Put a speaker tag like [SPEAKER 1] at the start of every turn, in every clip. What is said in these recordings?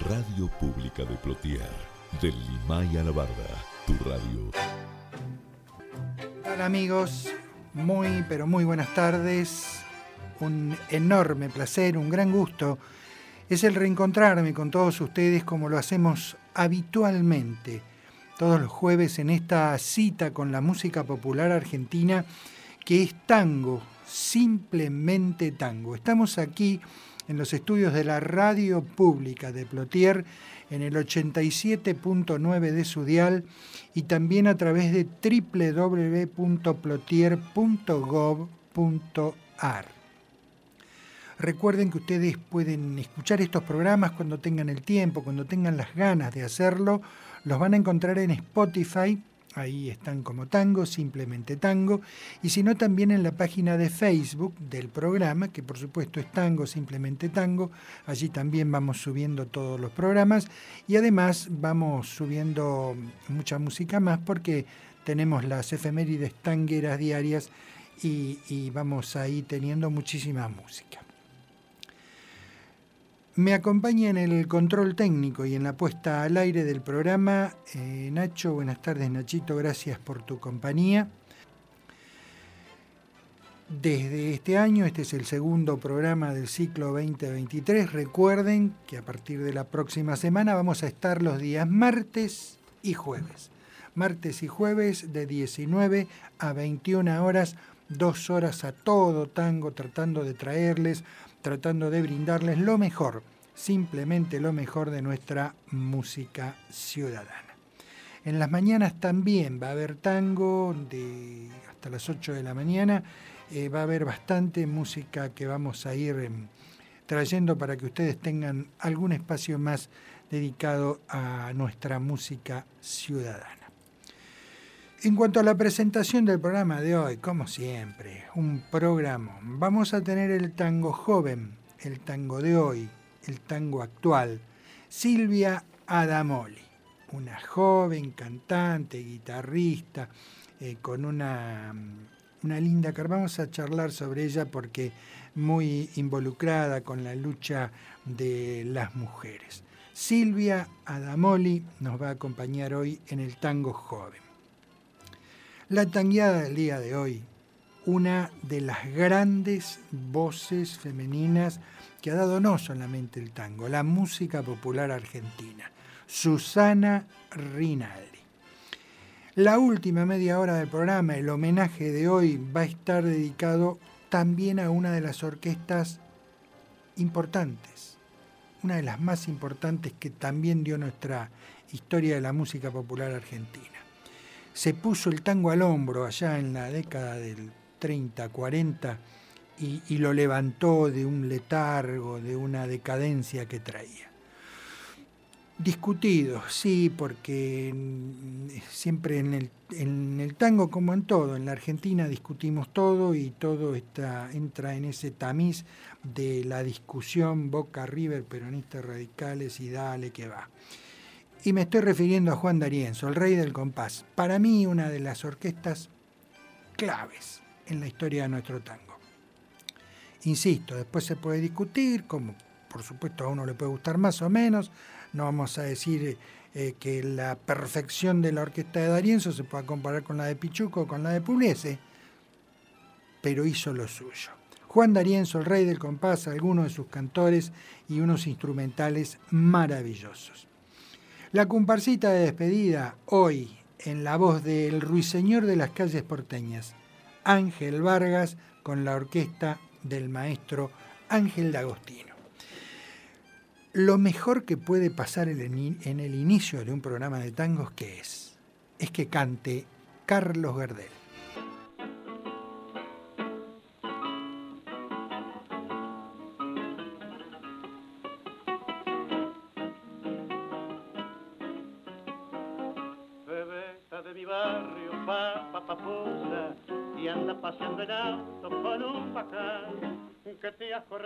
[SPEAKER 1] Radio Pública de Plotier, del Limay a la Barda, tu radio.
[SPEAKER 2] Hola amigos, muy pero muy buenas tardes. Un enorme placer, un gran gusto. Es el reencontrarme con todos ustedes como lo hacemos habitualmente, todos los jueves en esta cita con la música popular argentina que es tango, simplemente tango. Estamos aquí en los estudios de la radio pública de Plotier en el 87.9 de su dial y también a través de www.plotier.gov.ar. Recuerden que ustedes pueden escuchar estos programas cuando tengan el tiempo, cuando tengan las ganas de hacerlo. Los van a encontrar en Spotify Ahí están como tango, simplemente tango. Y si no, también en la página de Facebook del programa, que por supuesto es tango, simplemente tango. Allí también vamos subiendo todos los programas. Y además vamos subiendo mucha música más porque tenemos las efemérides tangueras diarias y, y vamos ahí teniendo muchísima música. Me acompaña en el control técnico y en la puesta al aire del programa eh, Nacho. Buenas tardes Nachito, gracias por tu compañía. Desde este año, este es el segundo programa del ciclo 2023. Recuerden que a partir de la próxima semana vamos a estar los días martes y jueves. Martes y jueves de 19 a 21 horas, dos horas a todo tango, tratando de traerles tratando de brindarles lo mejor, simplemente lo mejor de nuestra música ciudadana. En las mañanas también va a haber tango de hasta las 8 de la mañana, eh, va a haber bastante música que vamos a ir em, trayendo para que ustedes tengan algún espacio más dedicado a nuestra música ciudadana. En cuanto a la presentación del programa de hoy, como siempre, un programa. Vamos a tener el tango joven, el tango de hoy, el tango actual. Silvia Adamoli, una joven cantante, guitarrista, eh, con una, una linda cara. Vamos a charlar sobre ella porque muy involucrada con la lucha de las mujeres. Silvia Adamoli nos va a acompañar hoy en el tango joven. La tangueada del día de hoy, una de las grandes voces femeninas que ha dado no solamente el tango, la música popular argentina, Susana Rinaldi. La última media hora del programa, el homenaje de hoy, va a estar dedicado también a una de las orquestas importantes, una de las más importantes que también dio nuestra historia de la música popular argentina se puso el tango al hombro allá en la década del 30, 40 y, lo levantó de un letargo, de una decadencia que traía. Discutido, sí, porque siempre en el, tango como en todo, en la Argentina discutimos todo y todo está, entra en ese tamiz de la discusión Boca River, peronistas radicales y dale que va. Y me estoy refiriendo a Juan D'Arienzo, el rey del compás. Para mí una de las orquestas claves en la historia de nuestro tango. Insisto, después se puede discutir, como por supuesto a uno le puede gustar más o menos. No vamos a decir eh, que la perfección de la orquesta de D'Arienzo se pueda comparar con la de Pichuco o con la de Pugliese, pero hizo lo suyo. Juan D'Arienzo, el rey del compás, algunos de sus cantores y unos instrumentales maravillosos. La comparsita de despedida hoy en la voz del ruiseñor de las calles porteñas, Ángel Vargas con la orquesta del maestro Ángel D'Agostino. Lo mejor que puede pasar en el inicio de un programa de tangos, ¿qué es? Es que cante Carlos Gardel.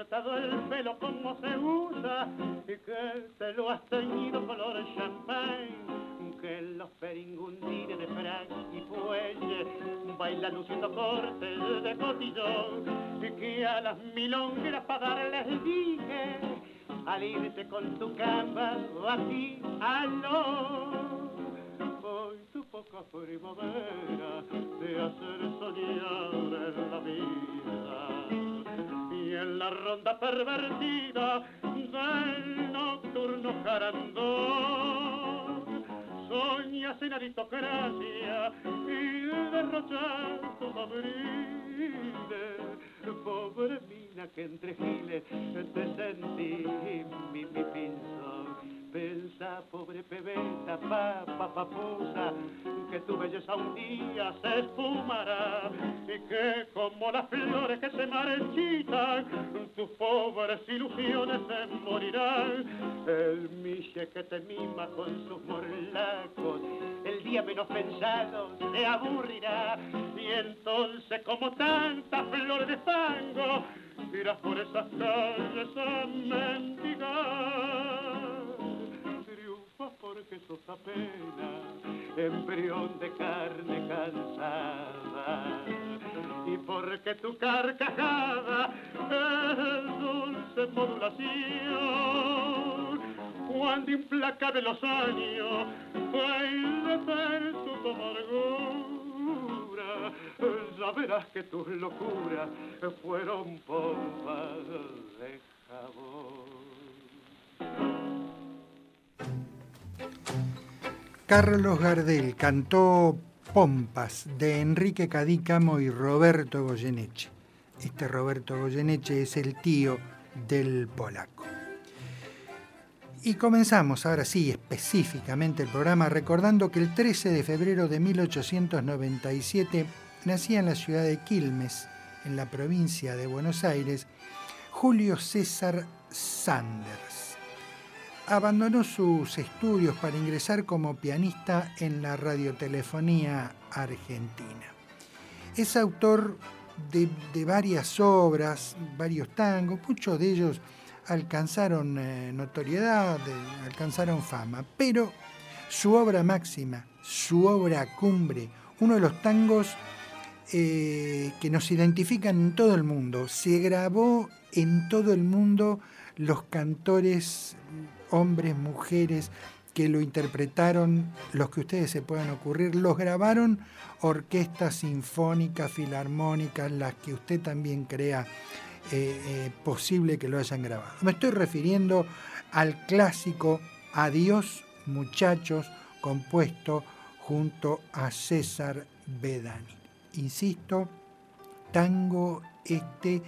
[SPEAKER 3] Cortado el pelo como se usa y que te lo has teñido color champagne que los peringundines de frac y fuelle bailan luciendo cortes de cotillón y que a las milongueras para darles dije al irte con tu camba aquí aló. Hoy tu poca primavera de hacer soñar en la vida en la ronda pervertida del nocturno carandón. Soñas en aristocracia y derrochar tus abriles. Pobre mina que entre giles te sentí mi, mi pinzón Pensa, pobre pebeta, papa, papusa, que tu belleza un día se esfumará y que como las flores que se marchitan, tus pobres ilusiones se morirán. El miche que te mima con sus morlacos, el día menos pensado se aburrirá. Y entonces como tanta flor de fango, irás por esas calles a mendigar. Porque sos apenas embrión de carne cansada. Y porque tu carcajada es dulce modulación cuando implacable los años baile tu amargura ya verás que tus locuras fueron pompas de jabón
[SPEAKER 2] Carlos Gardel cantó Pompas de Enrique Cadícamo y Roberto Goyeneche. Este Roberto Goyeneche es el tío del polaco. Y comenzamos ahora sí específicamente el programa recordando que el 13 de febrero de 1897 nacía en la ciudad de Quilmes, en la provincia de Buenos Aires, Julio César Sanders abandonó sus estudios para ingresar como pianista en la radiotelefonía argentina. Es autor de, varias obras, varios tangos, muchos de ellos alcanzaron eh, notoriedad, alcanzaron fama, pero su obra máxima, su obra cumbre, uno de los tangos eh, que nos identifican en todo el mundo, se grabó en todo el mundo los cantores hombres, mujeres que lo interpretaron, los que ustedes se puedan ocurrir, los grabaron orquestas sinfónicas, filarmónicas, las que usted también crea eh, eh, posible que lo hayan grabado. Me estoy refiriendo al clásico Adiós muchachos, compuesto junto a César Bedani. Insisto, tango este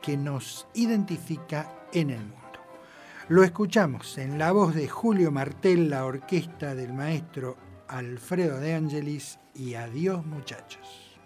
[SPEAKER 2] que nos identifica en el mundo. Lo escuchamos en la voz de Julio Martel, la orquesta del maestro Alfredo de Angelis y Adiós muchachos.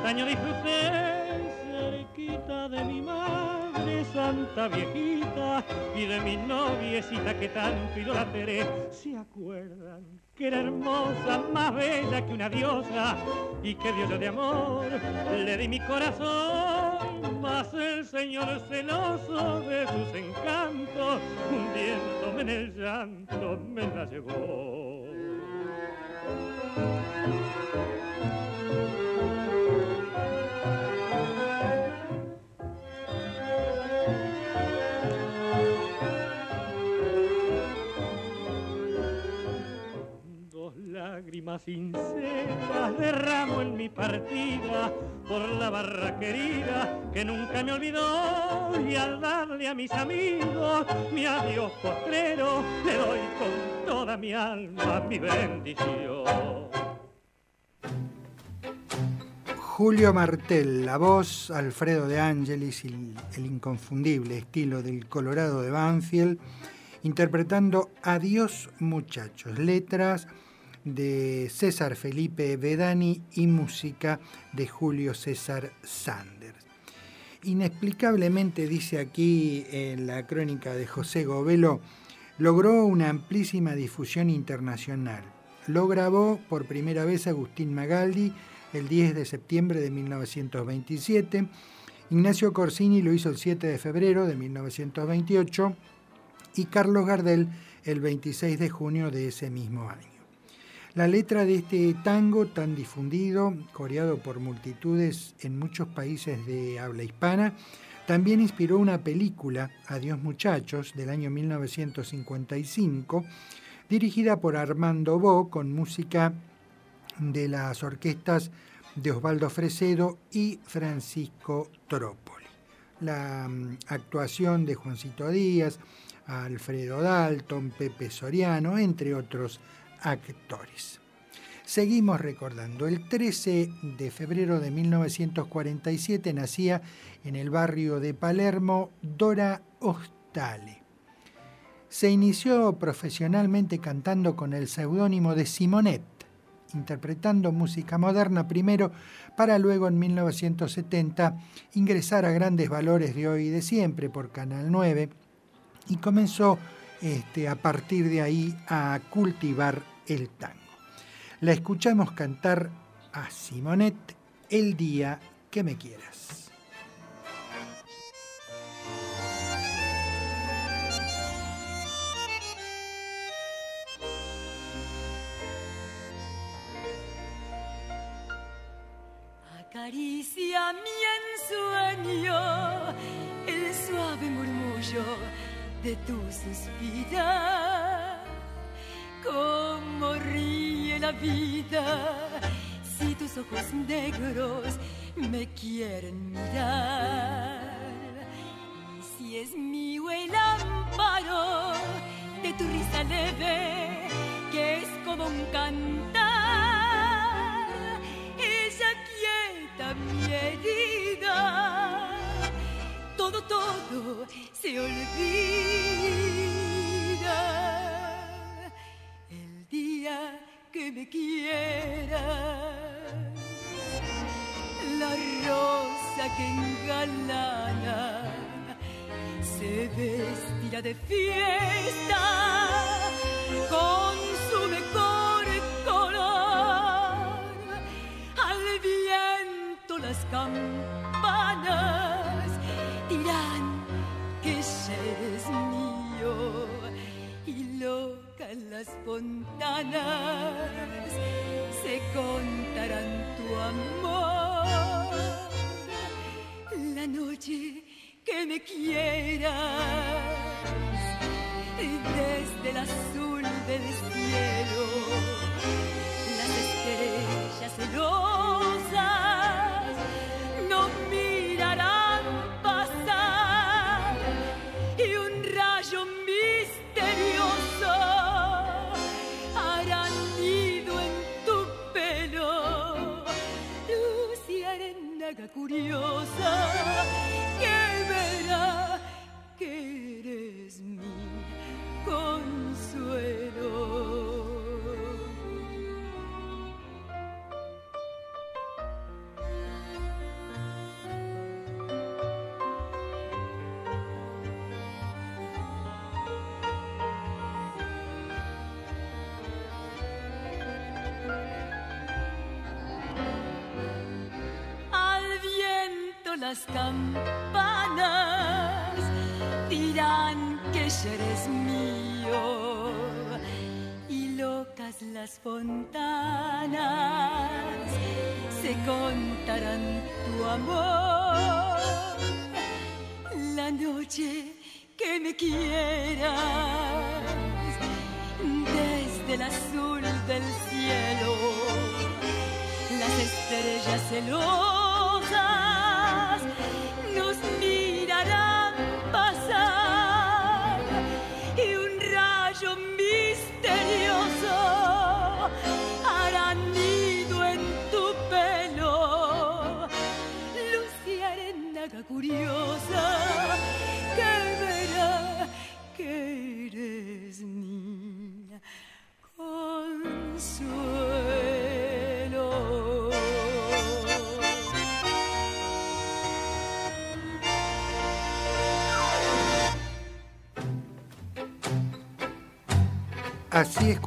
[SPEAKER 4] Antaño disfruté cerquita de mi madre santa viejita y de mi noviecita que tanto idolatré. ¿Se acuerdan que era hermosa, más bella que una diosa y que diosa de amor le di mi corazón? Mas el Señor celoso de sus encantos, hundiéndome en el llanto, me la llevó. Lágrimas sinceras derramo en mi partida por la barra querida que nunca me olvidó y al darle a mis amigos mi adiós postrero le doy con toda mi alma mi bendición.
[SPEAKER 2] Julio Martel, la voz, Alfredo de Angelis y el inconfundible estilo del Colorado de Banfield, interpretando Adiós muchachos, letras de César Felipe Bedani y música de Julio César Sanders. Inexplicablemente, dice aquí en la crónica de José Govelo, logró una amplísima difusión internacional. Lo grabó por primera vez Agustín Magaldi el 10 de septiembre de 1927. Ignacio Corsini lo hizo el 7 de febrero de 1928 y Carlos Gardel el 26 de junio de ese mismo año. La letra de este tango tan difundido, coreado por multitudes en muchos países de habla hispana, también inspiró una película, Adiós muchachos, del año 1955, dirigida por Armando Bo con música de las orquestas de Osvaldo Fresedo y Francisco Trópoli. La mm, actuación de Juancito Díaz, Alfredo Dalton, Pepe Soriano, entre otros actores. Seguimos recordando, el 13 de febrero de 1947 nacía en el barrio de Palermo Dora Ostale. Se inició profesionalmente cantando con el seudónimo de Simonet, interpretando música moderna primero para luego en 1970 ingresar a Grandes Valores de Hoy y de Siempre por Canal 9 y comenzó este, a partir de ahí a cultivar el tango. La escuchamos cantar a Simonet el día que me quieras.
[SPEAKER 5] Acaricia mi ensueño el suave murmullo de tu suspirar. Cómo ríe la vida si tus ojos negros me quieren mirar. Y si es mío el amparo de tu risa leve, que es como un cantar, ella quieta mi herida todo, todo se olvida. Día que me quieras, la rosa que engalana se vestirá de fiesta con su mejor color. Al viento las campanas locas las fontanas se contarán tu amor. La noche que me quieras desde el azul del cielo las estrellas celosas campanas dirán que eres mío y locas las fontanas se contarán tu amor. La noche que me quieras desde el azul del cielo, las estrellas celosas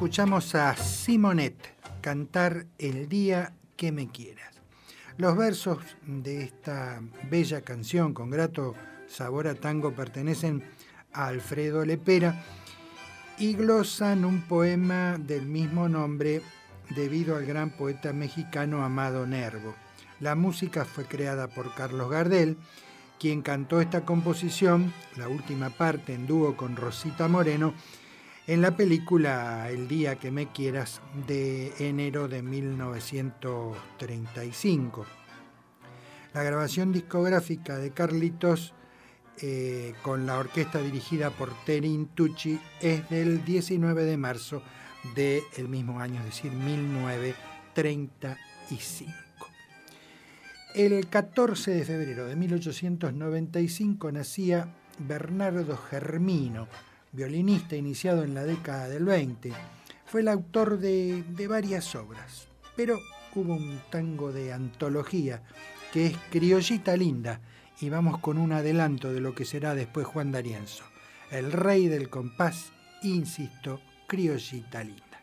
[SPEAKER 2] escuchamos a Simonet cantar El día que me quieras. Los versos de esta bella canción con grato sabor a tango pertenecen a Alfredo Lepera y glosan un poema del mismo nombre debido al gran poeta mexicano Amado Nervo. La música fue creada por Carlos Gardel, quien cantó esta composición, la última parte en dúo con Rosita Moreno, en la película El día que me quieras de enero de 1935. La grabación discográfica de Carlitos eh, con la orquesta dirigida por Terin Tucci es del 19 de marzo del mismo año, es decir, 1935. El 14 de febrero de 1895 nacía Bernardo Germino, violinista iniciado en la década del 20. Fue el autor de, varias obras, pero hubo un tango de antología que es Criollita Linda, y vamos con un adelanto de lo que será después Juan D'Arienzo. El rey del compás, insisto, Criollita Linda.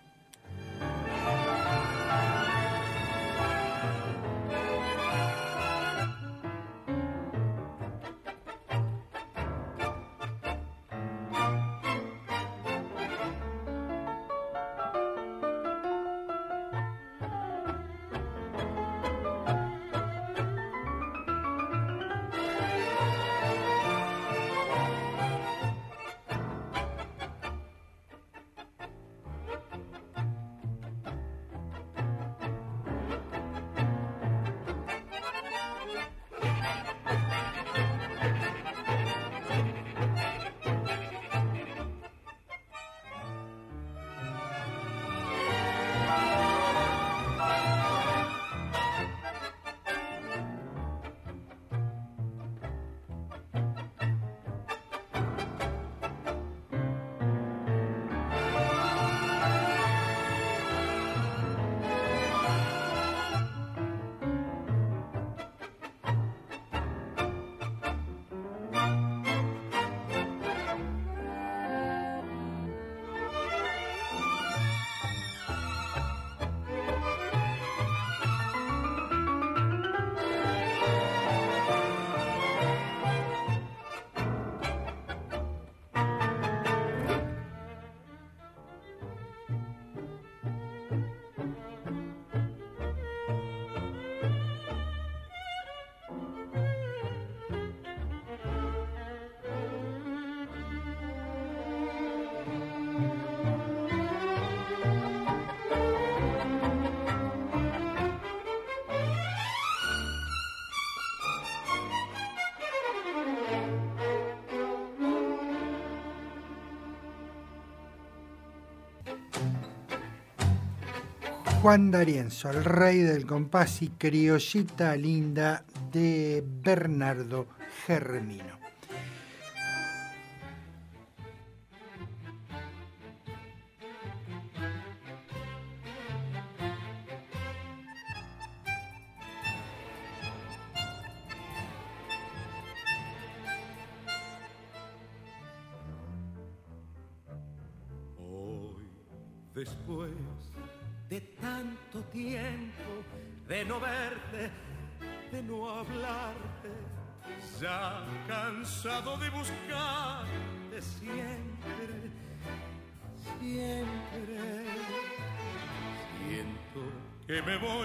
[SPEAKER 2] Juan D'Arienzo, el rey del compás y criollita linda de Bernardo Germino.
[SPEAKER 6] Que me voy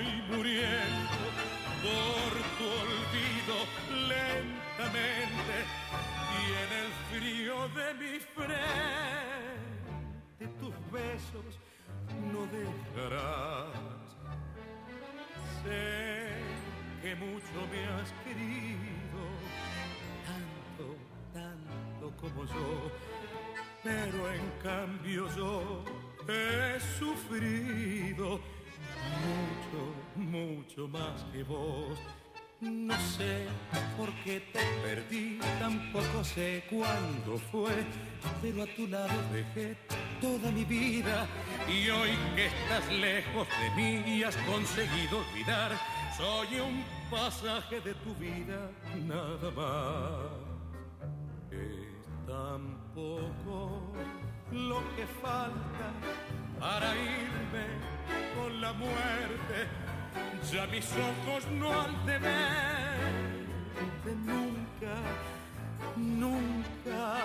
[SPEAKER 6] No sé por qué te perdí, tampoco sé cuándo fue, pero a tu lado dejé toda mi vida y hoy que estás lejos de mí y has conseguido olvidar, soy un pasaje de tu vida, nada más. Es tan poco lo que falta para irme con la muerte. Ya mis ojos no han de verte nunca, nunca.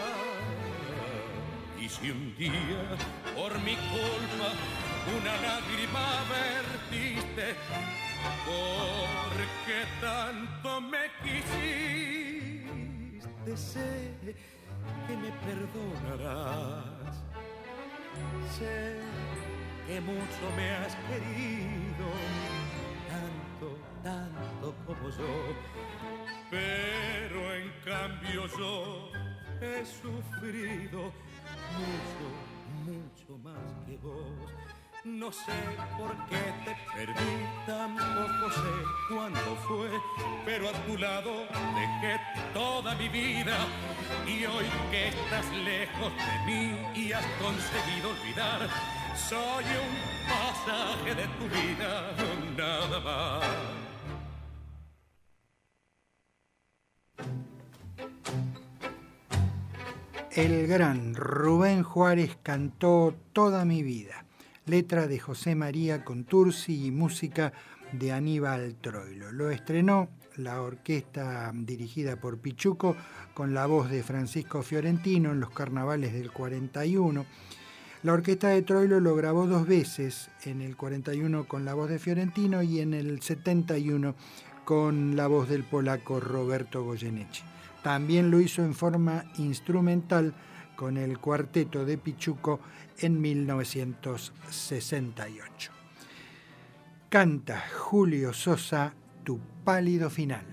[SPEAKER 6] Y si un día por mi culpa una lágrima vertiste, porque tanto me quisiste, sé que me perdonarás. Sé que mucho me has querido, tanto, tanto como yo. Pero en cambio yo he sufrido mucho, mucho más que vos. No sé por qué te perdí, tampoco sé cuándo fue, pero a tu lado dejé toda mi vida y hoy que estás lejos de mí y has conseguido olvidar, soy un pasaje de tu vida, nada más.
[SPEAKER 2] El gran Rubén Juárez cantó Toda mi vida, letra de José María Contursi y música de Aníbal Troilo. Lo estrenó la orquesta dirigida por Pichuco con la voz de Francisco Fiorentino en los carnavales del 41. La orquesta de Troilo lo grabó dos veces, en el 41 con la voz de Fiorentino y en el 71 con la voz del polaco Roberto Goyeneche. También lo hizo en forma instrumental con el cuarteto de Pichuco en 1968. Canta Julio Sosa, Tu pálido final.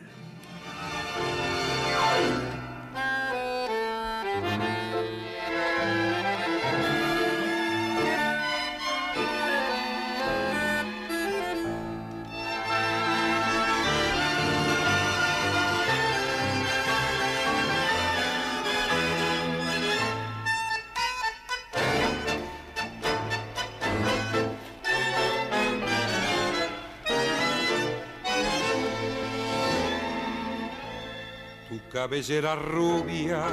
[SPEAKER 7] Cabellera rubia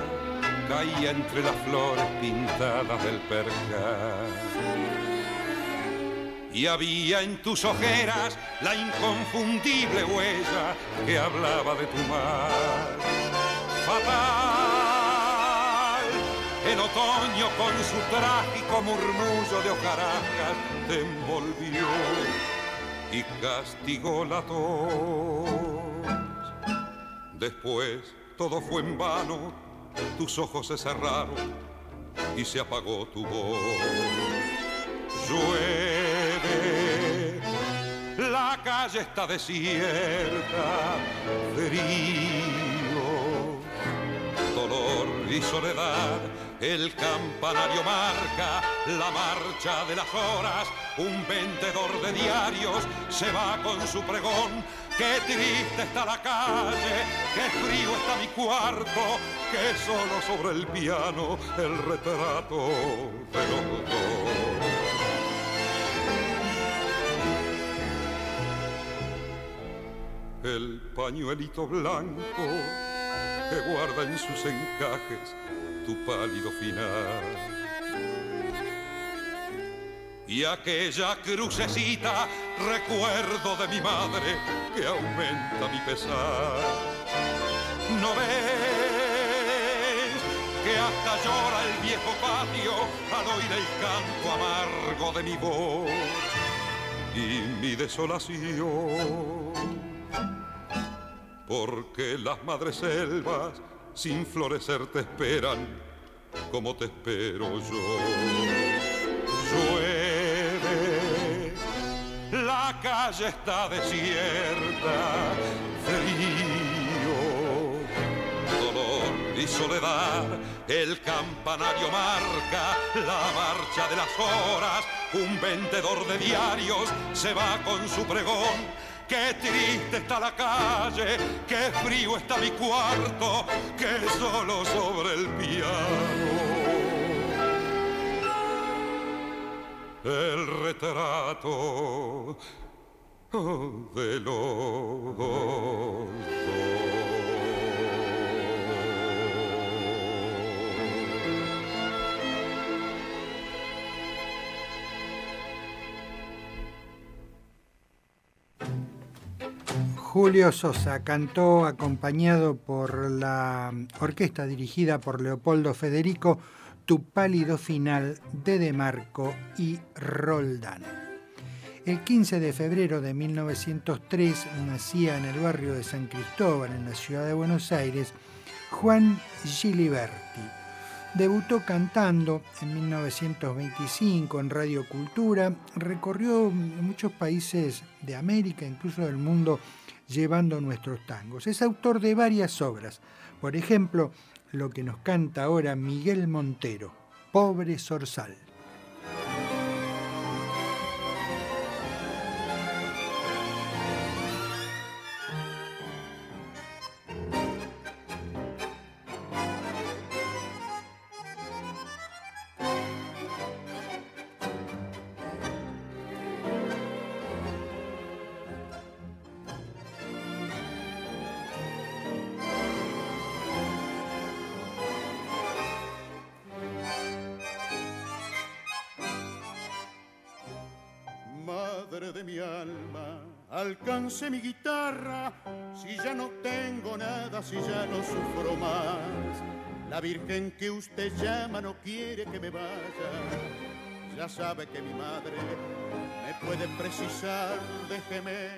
[SPEAKER 7] caía entre las flores pintadas del percal. Y había en tus ojeras la inconfundible huella que hablaba de tu mar. Fatal, el otoño con su trágico murmullo de hojarascas te envolvió y castigó la tos. Después todo fue en vano, tus ojos se cerraron y se apagó tu voz. Llueve, la calle está desierta, frío, dolor y soledad. El campanario marca la marcha de las horas, un vendedor de diarios se va con su pregón Qué triste está la calle, qué frío está mi cuarto, que solo sobre el piano el retrato de los. El pañuelito blanco que guarda en sus encajes tu pálido final y aquella crucecita, recuerdo de mi madre que aumenta mi pesar. ¿No ves que hasta llora el viejo patio al oír el canto amargo de mi voz y mi desolación? Porque las madres selvas sin florecer te esperan como te espero yo. Llueve, la calle está desierta, frío, dolor y soledad. El campanario marca la marcha de las horas. Un vendedor de diarios se va con su pregón Qué triste está la calle, qué frío está mi cuarto, que solo sobre el piano.
[SPEAKER 2] Julio Sosa cantó acompañado por la orquesta dirigida por Leopoldo Federico Tu pálido final de De Marco y Roldán. El 15 de febrero de 1903 nacía en el barrio de San Cristóbal, en la ciudad de Buenos Aires, Juan Giliberti. Debutó cantando en 1925 en Radio Cultura, recorrió muchos países de América, incluso del mundo llevando nuestros tangos. Es autor de varias obras, por ejemplo, lo que nos canta ahora Miguel Montero, Pobre
[SPEAKER 8] Mi guitarra, si ya no tengo nada, si ya no sufro más. La Virgen que usted llama no quiere que me vaya, ya sabe que mi madre me puede precisar, déjeme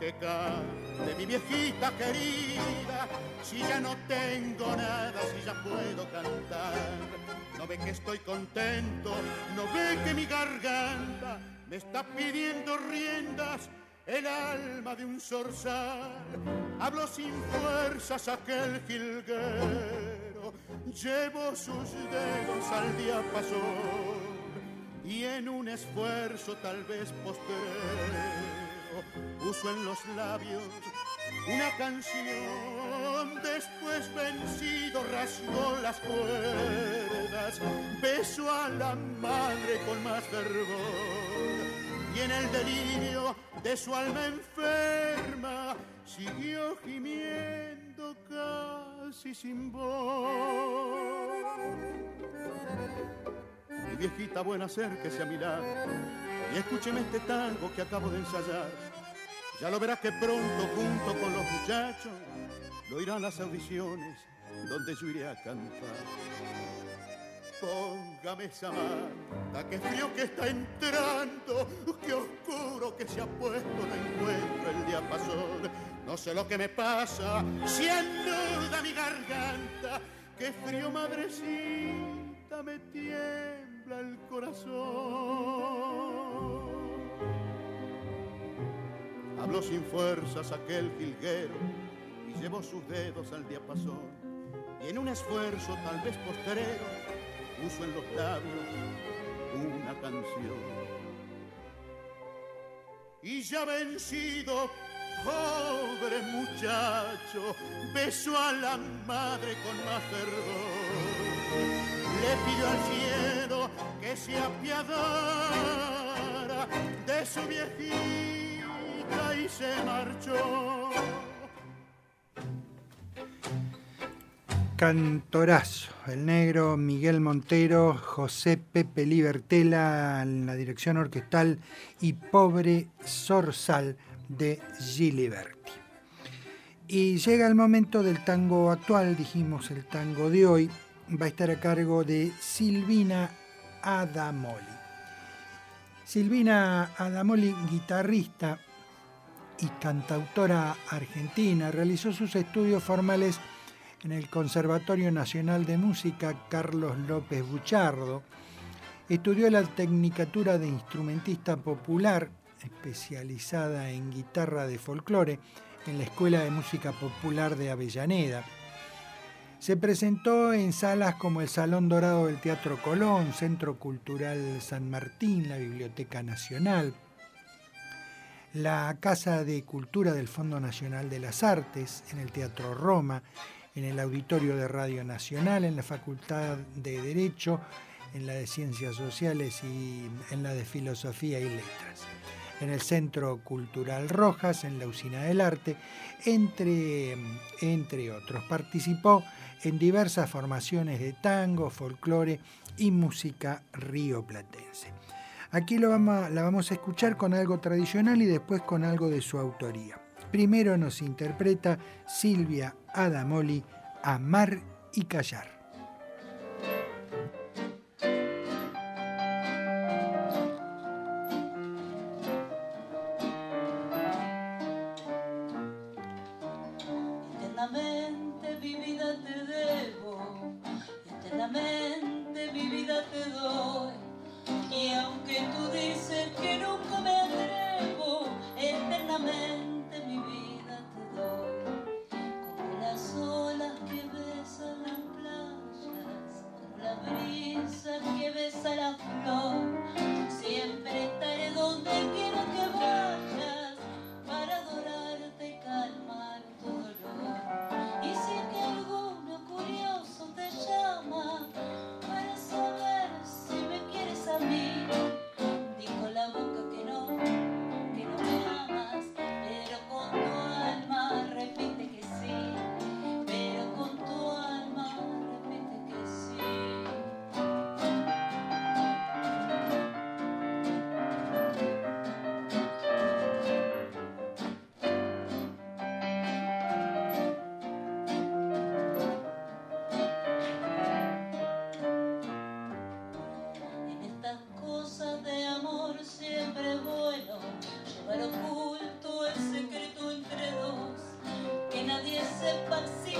[SPEAKER 8] que cante mi viejita querida, si ya no tengo nada, si ya puedo cantar. No ve que estoy contento, no ve que mi garganta me está pidiendo riendas el alma de un zorzal. Habló sin fuerzas aquel jilguero, llevo sus dedos al diapasón y en un esfuerzo tal vez postrero puso en los labios una canción. Después vencido rasgó las cuerdas, besó a la madre con más fervor y en el delirio de su alma enferma siguió gimiendo casi sin voz. Mi viejita buena acérquese a mi lado y escúcheme este tango que acabo de ensayar. Ya lo verás que pronto junto con los muchachos lo irán las audiciones donde yo iré a cantar. Póngame esa manta, que frío que está entrando, que oscuro que se ha puesto, no encuentro el diapasón. No sé lo que me pasa, si duda mi garganta, que frío madrecita me tiembla el corazón. Habló sin fuerzas aquel jilguero y llevó sus dedos al diapasón. Y en un esfuerzo tal vez posterero puso en los labios una canción. Y ya vencido, pobre muchacho, besó a la madre con más fervor. Le pidió al cielo que se apiadara de su viejita y se marchó.
[SPEAKER 2] Cantorazo, el negro Miguel Montero, José Pepe Libertela en la dirección orquestal y Pobre Zorzal de Giliberti. Y llega el momento del tango actual, dijimos el tango de hoy, va a estar a cargo de Silvina Adamoli. Silvina Adamoli, guitarrista y cantautora argentina, realizó sus estudios formales en el Conservatorio Nacional de Música Carlos López Buchardo. Estudió la Tecnicatura de Instrumentista Popular, especializada en guitarra de folclore, en la Escuela de Música Popular de Avellaneda. Se presentó en salas como el Salón Dorado del Teatro Colón, Centro Cultural San Martín, la Biblioteca Nacional, la Casa de Cultura del Fondo Nacional de las Artes, en el Teatro Roma, en el Auditorio de Radio Nacional, en la Facultad de Derecho, en la de Ciencias Sociales y en la de Filosofía y Letras, en el Centro Cultural Rojas, en la Usina del Arte, entre, entre otros. Participó en diversas formaciones de tango, folclore y música rioplatense. Aquí lo la vamos a escuchar con algo tradicional y después con algo de su autoría. Primero nos interpreta Silvia Adamoli, Amar y Callar. nadie sepa si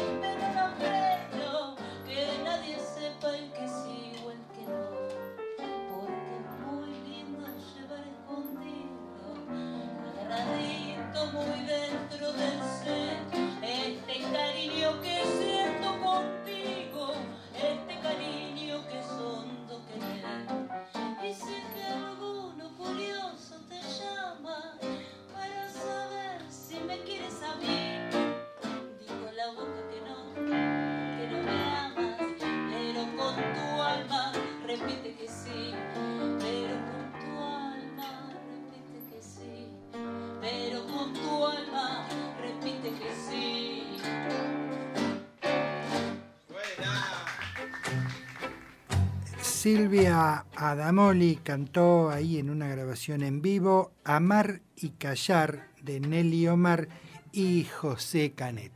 [SPEAKER 2] Silvia Adamoli cantó ahí en una grabación en vivo Amar y Callar de Nelly Omar y José Canet.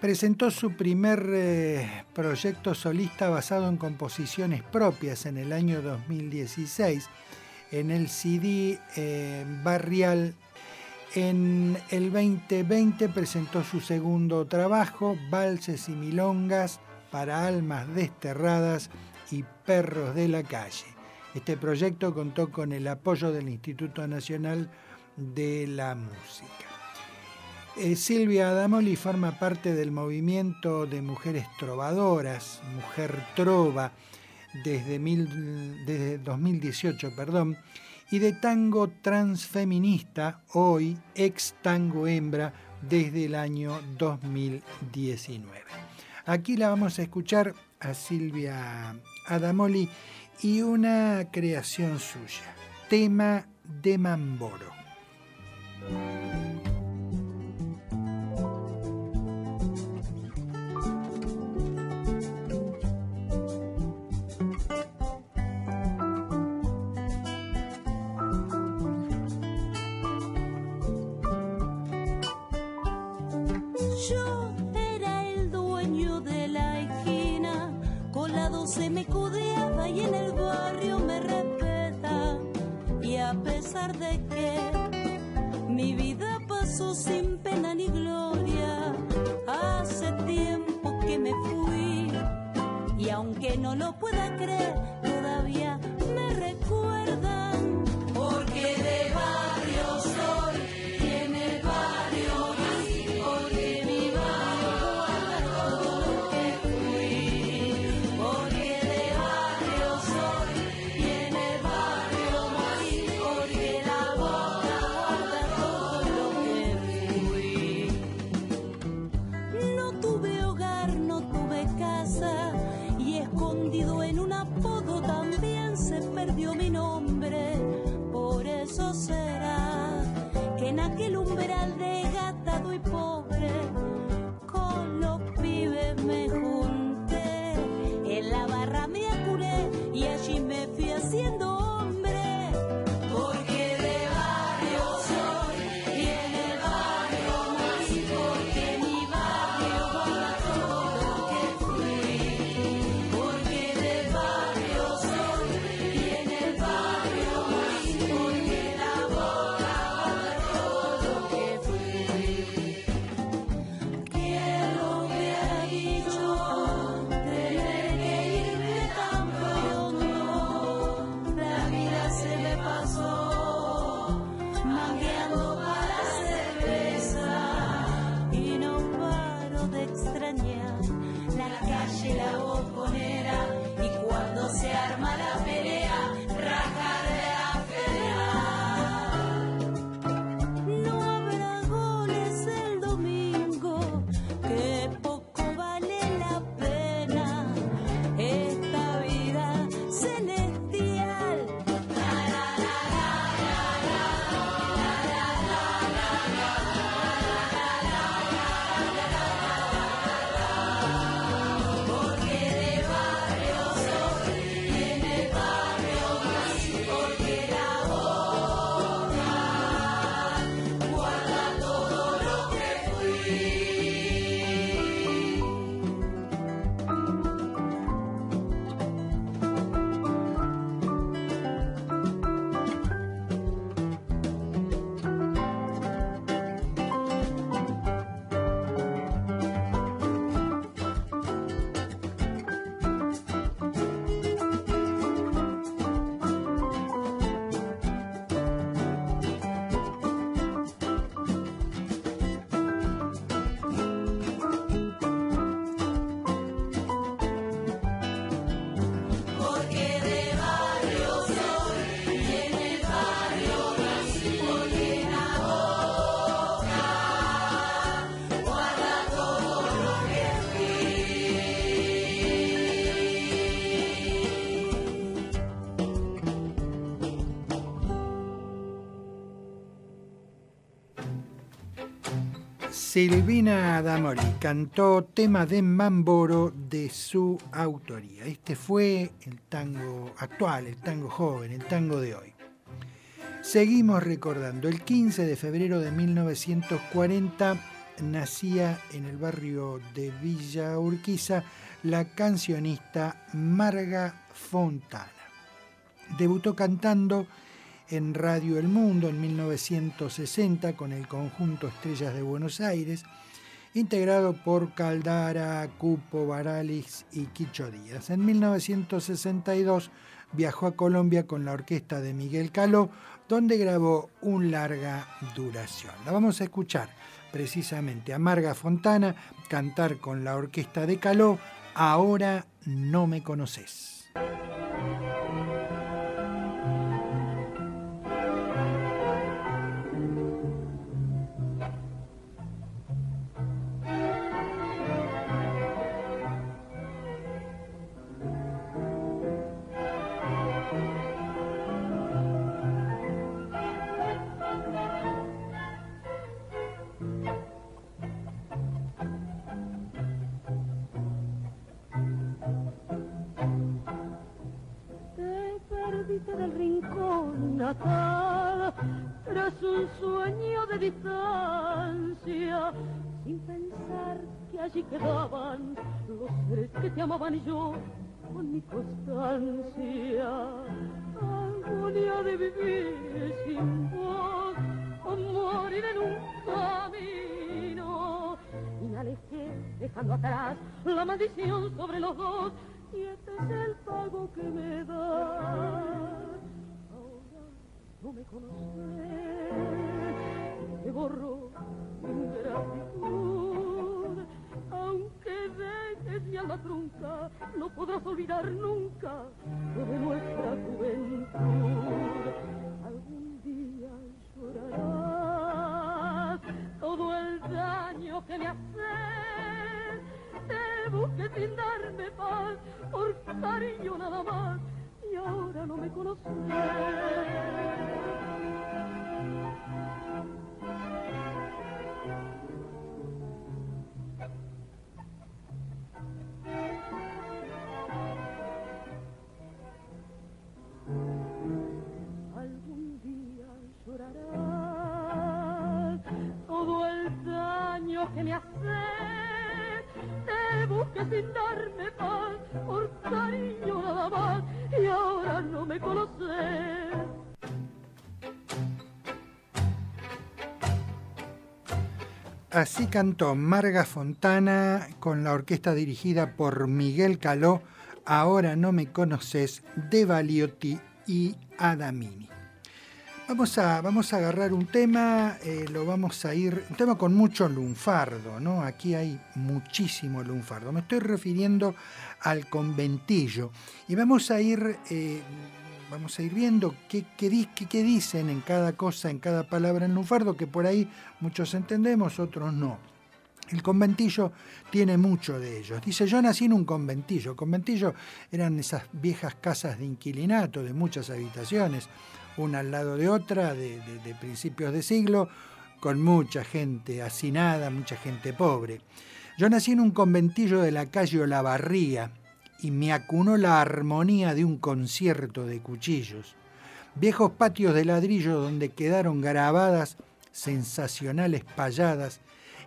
[SPEAKER 2] Presentó su primer eh, proyecto solista basado en composiciones propias en el año 2016 en el CD eh, Barrial. En el 2020 presentó su segundo trabajo, Valses y Milongas para Almas Desterradas, y Perros de la Calle. Este proyecto contó con el apoyo del Instituto Nacional de la Música. Eh, Silvia Adamoli forma parte del movimiento de mujeres trovadoras, Mujer Trova, desde, desde 2018, perdón, y de tango transfeminista, hoy ex tango hembra, desde el año 2019. Aquí la vamos a escuchar a Silvia Adamoli y una creación suya, tema de Mamboro.
[SPEAKER 9] De que mi vida pasó sin pena ni gloria, hace tiempo que me fui. Y aunque no lo pueda creer, todavía
[SPEAKER 2] Silvina Damori cantó tema de Mamboro de su autoría. Este fue el tango actual, el tango joven, el tango de hoy. Seguimos recordando, el 15 de febrero de 1940 nacía en el barrio de Villa Urquiza la cancionista Marga Fontana. Debutó cantando en Radio El Mundo en 1960 con el conjunto Estrellas de Buenos Aires, integrado por Caldara, Cupo, Baralis y Quicho Díaz. En 1962 viajó a Colombia con la orquesta de Miguel Caló, donde grabó un larga duración. La vamos a escuchar precisamente a Marga Fontana cantar con la orquesta de Caló, Ahora no me conoces.
[SPEAKER 10] Del rincón natal tras un sueño de distancia. sin pensar que allí quedaban los seres que te amaban y yo con mi constancia agonía de vivir sin vos o morir en un camino y me alejé dejando atrás la maldición sobre los dos y este es el pago que me das ahora no me conoces te borro mi gratitud. Aunque dejes ya la trunca no podrás olvidar nunca lo de nuestra juventud. Algún día llorarás. Todo el daño que me haces te busqué sin darme paz por cariño nada más y ahora no me conoces busqué sin darme paz por cariño nada más y ahora no me conoces
[SPEAKER 2] Así cantó Marga Fontana con la orquesta dirigida por Miguel Caló, Ahora no me conoces, de Baliotti y Adamini. Vamos a, vamos a agarrar un tema, eh, lo vamos a ir, un tema con mucho lunfardo, ¿no? Aquí hay muchísimo lunfardo. Me estoy refiriendo al conventillo. Y vamos a ir, eh, vamos a ir viendo qué, qué, qué dicen en cada cosa, en cada palabra en lunfardo, que por ahí muchos entendemos, otros no. El conventillo tiene mucho de ellos. Dice, yo nací en un conventillo. Conventillo eran esas viejas casas de inquilinato de muchas habitaciones, una al lado de otra, de, principios de siglo, con mucha gente hacinada, mucha gente pobre. Yo nací en un conventillo de la calle Olavarría y me acunó la armonía de un concierto de cuchillos. Viejos patios de ladrillo donde quedaron grabadas sensacionales payadas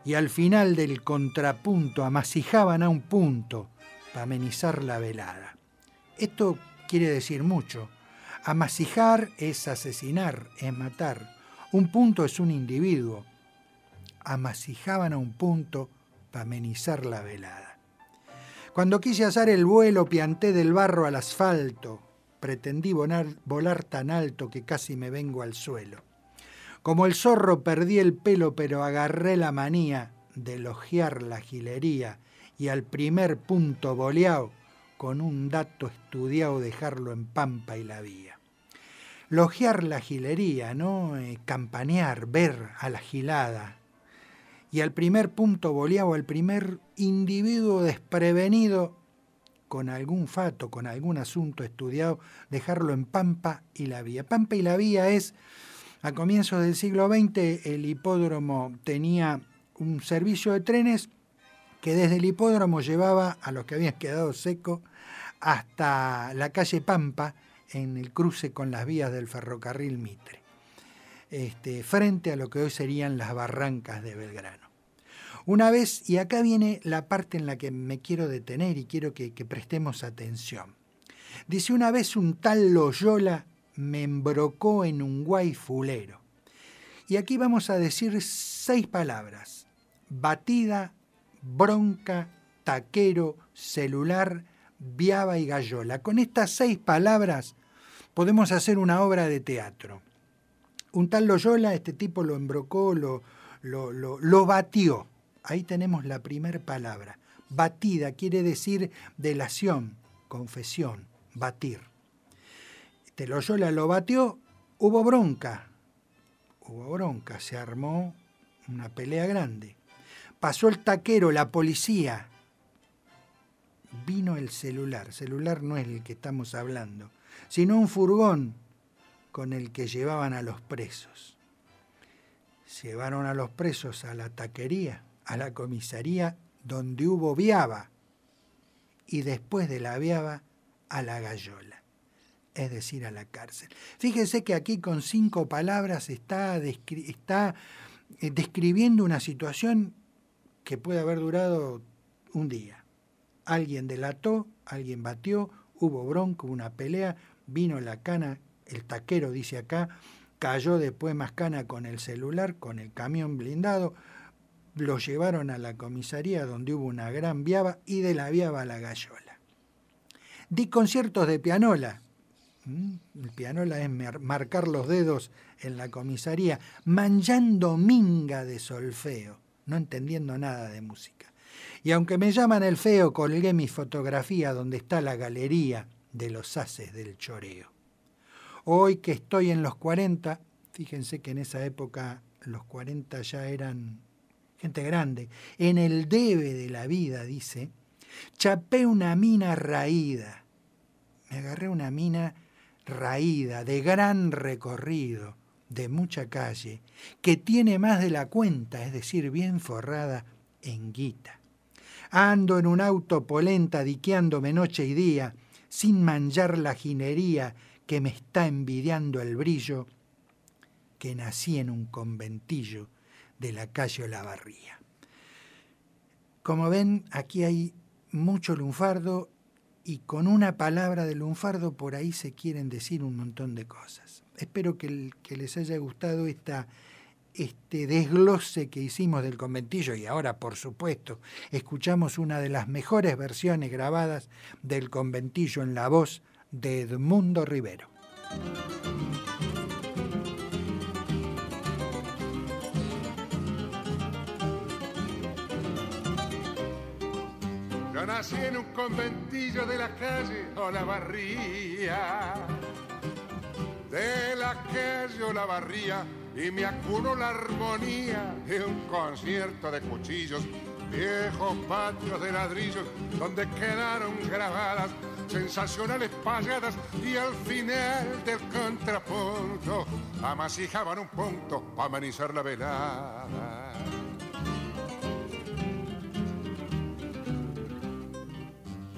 [SPEAKER 2] y al final del contrapunto amasijaban a un punto para amenizar la velada. Esto quiere decir mucho. Amasijar es asesinar, es matar. Un punto es un individuo. Amasijaban a un punto para amenizar la velada. Cuando quise hacer el vuelo, pianté del barro al asfalto. Pretendí volar, volar tan alto que casi me vengo al suelo. Como el zorro perdí el pelo, pero agarré la manía de elogiar la gilería y al primer punto boleao, con un dato estudiado, dejarlo en pampa y la vía. Logiar la gilería, ¿no? Eh, campanear, ver a la gilada. Y al primer punto boleado, al primer individuo desprevenido, con algún fato, con algún asunto estudiado, dejarlo en pampa y la vía. Pampa y la vía es a comienzos del siglo XX el hipódromo tenía un servicio de trenes que desde el hipódromo llevaba a los que habían quedado secos hasta la calle Pampa en el cruce con las vías del ferrocarril Mitre, este, frente a lo que hoy serían las barrancas de Belgrano. Una vez, y acá viene la parte en la que me quiero detener y quiero que, prestemos atención. Dice, una vez un tal Loyola me embrocó en un guay fulero. Y aquí vamos a decir seis palabras. Batida, bronca, taquero, celular, viaba y gallola. Con estas seis palabras podemos hacer una obra de teatro. Un tal Loyola, este tipo lo embrocó, lo, lo, lo, batió. Ahí tenemos la primera palabra. Batida quiere decir delación, confesión, batir. Este Loyola lo batió, hubo bronca. Hubo bronca, se armó una pelea grande. Pasó el taquero, la policía. Vino el celular. Celular no es el que estamos hablando, sino un furgón con el que llevaban a los presos. Llevaron a los presos a la taquería, a la comisaría donde hubo viaba y después de la viaba a la gallola, es decir, a la cárcel. Fíjense que aquí con cinco palabras está, está eh, describiendo una situación que puede haber durado un día. Alguien delató, alguien batió, hubo bronco, una pelea, vino la cana, el taquero dice acá, cayó después más cana con el celular, con el camión blindado, lo llevaron a la comisaría donde hubo una gran viaba y de la viaba a la gallola. Di conciertos de pianola. ¿Mm? El pianola es marcar los dedos en la comisaría, manchando minga de solfeo, no entendiendo nada de música. Y aunque me llaman el feo, colgué mi fotografía donde está la galería de los haces del choreo. Hoy que estoy en los 40, fíjense que en esa época los 40 ya eran gente grande, en el debe de la vida, dice, chapé una mina raída. Me agarré una mina raída, de gran recorrido, de mucha calle, que tiene más de la cuenta, es decir, bien forrada en guita. Ando en un auto polenta diqueándome noche y día, sin manchar la jinería que me está envidiando el brillo, que nací en un conventillo de la calle Olavarría. Como ven, aquí hay mucho lunfardo y con una palabra de lunfardo por ahí se quieren decir un montón de cosas. Espero que, les haya gustado esta, este desglose que hicimos del conventillo y ahora, por supuesto, escuchamos una de las mejores versiones grabadas del conventillo en la voz de Edmundo Rivero.
[SPEAKER 11] Yo nací en un conventillo de la calle Olavarría, de la calle Olavarría, y me acuno la armonía de un concierto de cuchillos, viejos patios de ladrillos, donde quedaron grabadas sensacionales payadas y al final del contrapunto amasijaban un punto para amenizar la velada.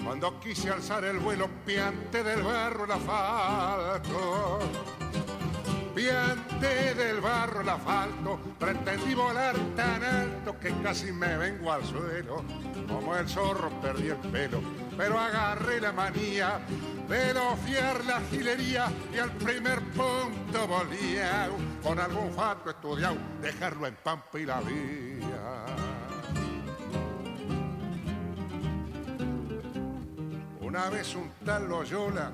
[SPEAKER 11] Cuando quise alzar el vuelo piante del barro el asfalto, piante del barro el asfalto, pretendí volar tan alto que casi me vengo al suelo. Como el zorro perdí el pelo, pero agarré la manía de no fiar la gilería y al primer punto volía con algún fato estudiado, dejarlo en pampa y la vía. Una vez un tal Loyola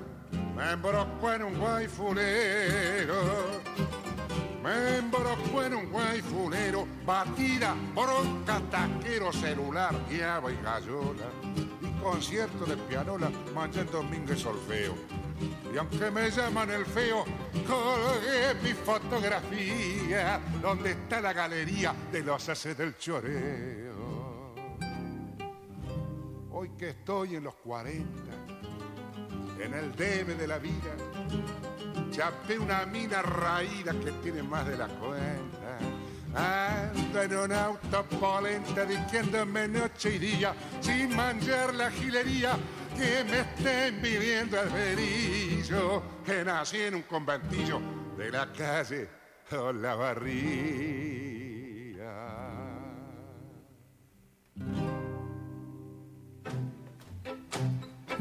[SPEAKER 11] me embrocó en un guayfulero. Me embrocó en un guayfulero, batida por un cataquero celular, guiaba y gallola. Y concierto de pianola, domingo y solfeo. Y aunque me llaman el feo, colgué mi fotografía, donde está la galería de los haces del choreo. Hoy que estoy en los 40, en el debe de la vida, chapé una mina raída que tiene más de la cuenta. Ando en un auto polenta diciéndome noche y día, sin manchar la gilería que me estén viviendo el verillo, que nací en un conventillo de la calle Olavarría.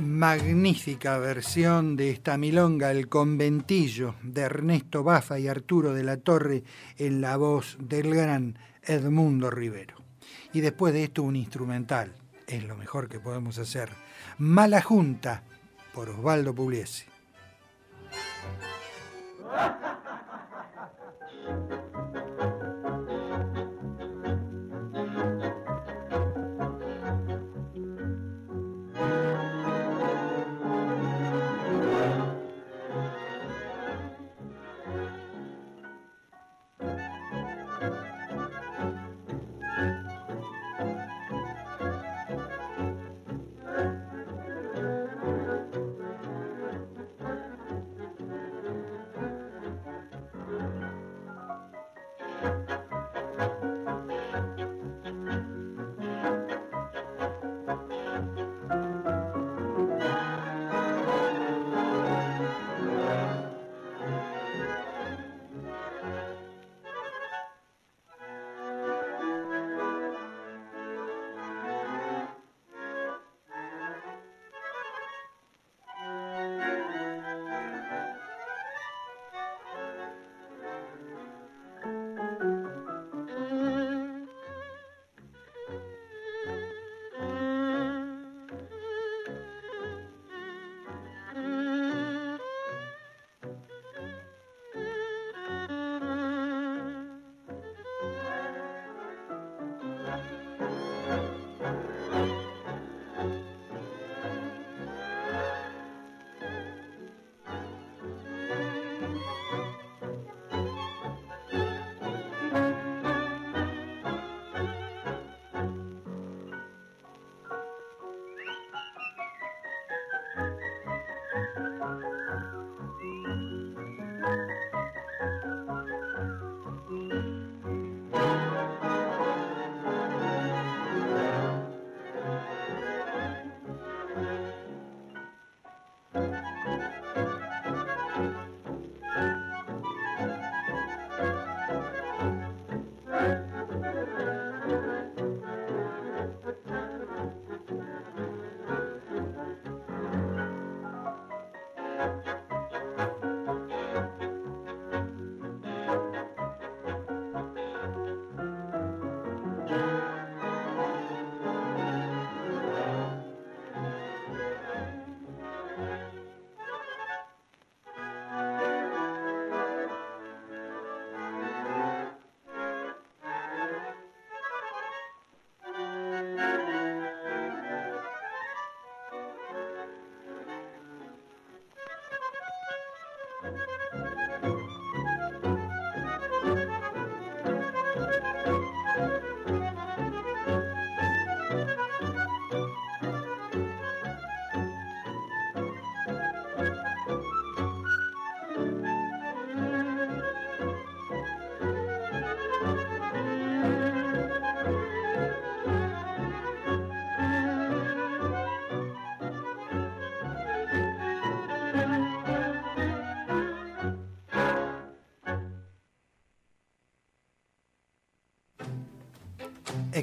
[SPEAKER 2] Magnífica versión de esta milonga, El conventillo, de Ernesto Bafa y Arturo de la Torre, en la voz del gran Edmundo Rivero. Y después de esto un instrumental, es lo mejor que podemos hacer. Mala Junta, por Osvaldo Pugliese.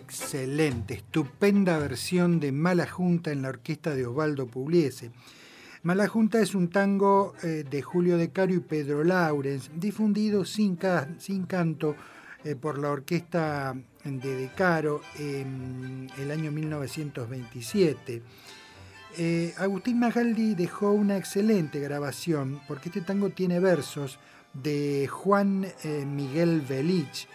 [SPEAKER 2] Excelente, estupenda versión de Mala Junta en la orquesta de Osvaldo Pugliese. Mala Junta es un tango eh, de Julio De Caro y Pedro Laurens, difundido sin, canto eh, por la orquesta de De Caro en el año 1927. Eh, Agustín Magaldi dejó una excelente grabación porque este tango tiene versos de Juan Miguel Velich,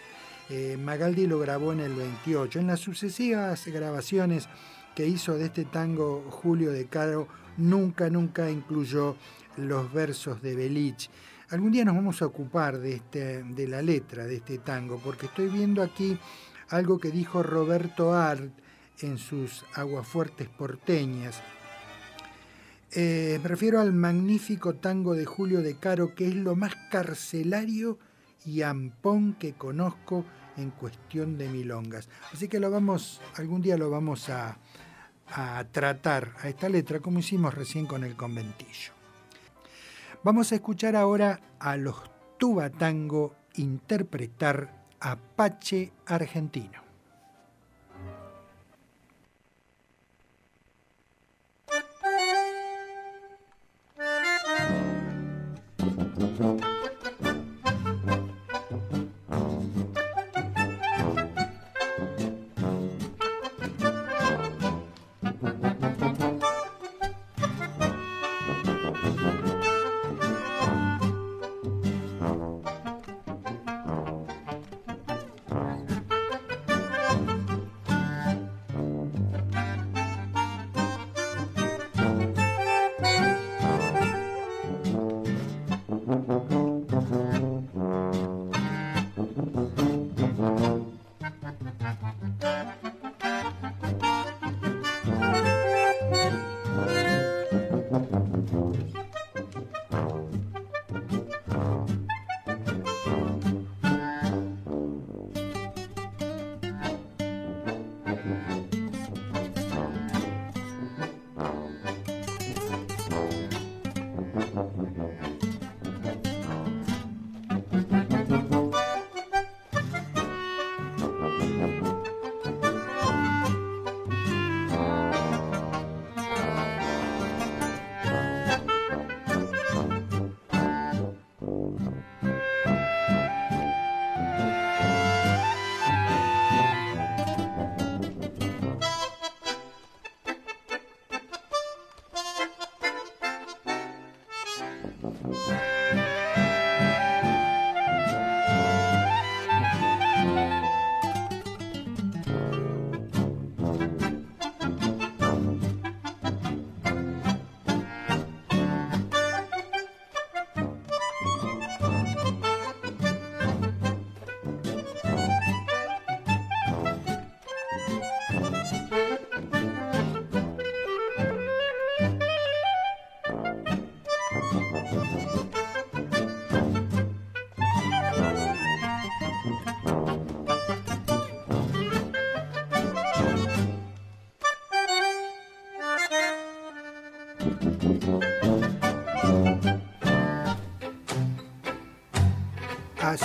[SPEAKER 2] eh, Magaldi lo grabó en el 28. En las sucesivas grabaciones que hizo de este tango Julio de Caro, nunca, nunca incluyó los versos de Belich. Algún día nos vamos a ocupar de, este, de la letra de este tango, porque estoy viendo aquí algo que dijo Roberto Art en sus aguafuertes porteñas. Eh, me refiero al magnífico tango de Julio de Caro, que es lo más carcelario y ampón que conozco en cuestión de milongas. Así que lo vamos, algún día lo vamos a, a tratar a esta letra como hicimos recién con el conventillo. Vamos a escuchar ahora a los Tubatango interpretar Apache argentino.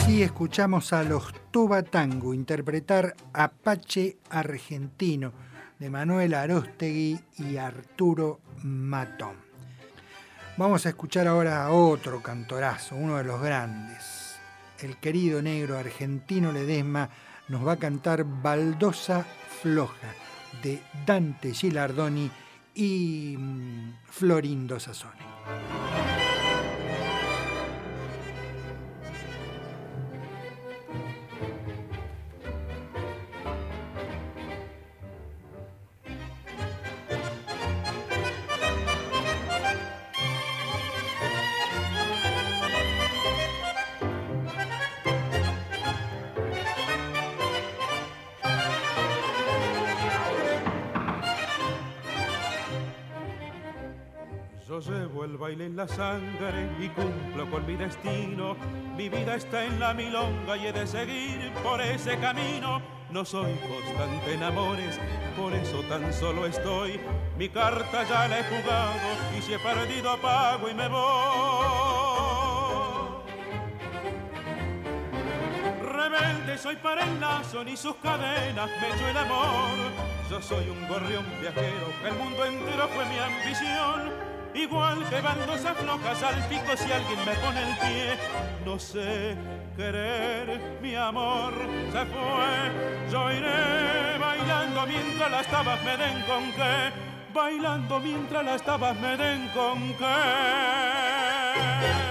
[SPEAKER 2] Así escuchamos a los Tuba Tango interpretar Apache Argentino de Manuel Arostegui y Arturo Matón. Vamos a escuchar ahora a otro cantorazo, uno de los grandes. El querido negro argentino Ledesma nos va a cantar Baldosa Floja de Dante Gilardoni y mm, Sassone.
[SPEAKER 12] la sangre y cumplo con mi destino. Mi vida está en la milonga y he de seguir por ese camino. No soy constante en amores, por eso tan solo estoy. Mi carta ya la he jugado y si he perdido apago y me voy. Rebelde soy para el lazo, ni sus cadenas me echó el amor. Yo soy un gorrión viajero, el mundo entero fue mi ambición. Igual que baldosas flojas al pico si alguien me pone el pie. No sé querer, mi amor se fue. Yo iré bailando mientras las tabas me den con qué. Bailando mientras las tabas me den con qué.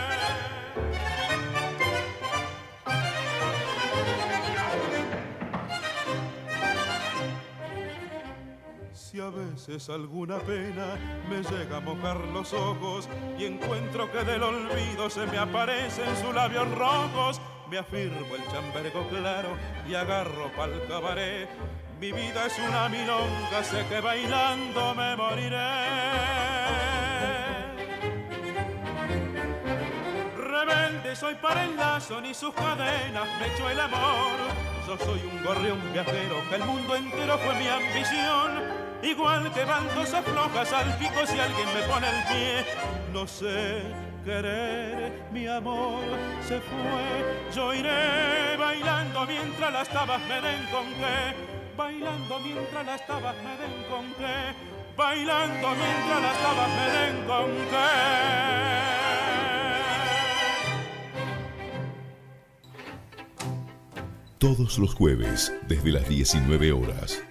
[SPEAKER 12] Si a veces alguna pena me llega a mojar los ojos y encuentro que del olvido se me aparecen sus labios rojos, me afirmo el chambergo claro y agarro pa'l cabaret. Mi vida es una milonga, sé que bailando me moriré. Rebelde soy para el lazo, ni sus cadenas me echó el amor. Yo soy un gorrión viajero, que el mundo entero fue mi ambición igual que baldosas flojas al pico si alguien me pone el pie. No sé querer, mi amor se fue. Yo iré bailando mientras las tabas me den con qué. Bailando mientras las tabas me den con qué. Bailando mientras las tabas me den con qué.
[SPEAKER 1] Todos los jueves, desde las 19 horas,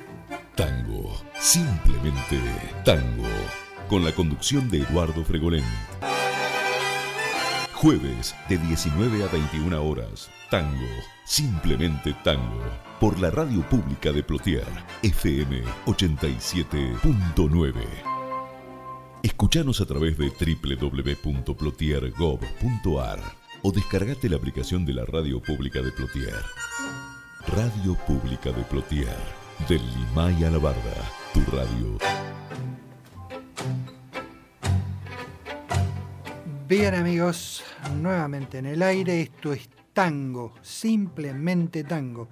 [SPEAKER 1] Tango, simplemente tango, con la conducción de Eduardo Fregolén. Jueves de 19 a 21 horas, Tango, simplemente tango, por la radio pública de Plotier, FM 87.9. Escuchanos a través de www.plotier.gov.ar o descargate la aplicación de la radio pública de Plotier. Radio Pública de Plotier del Limay a la Barda, tu radio.
[SPEAKER 2] Bien amigos, nuevamente en el aire, esto es tango, simplemente tango.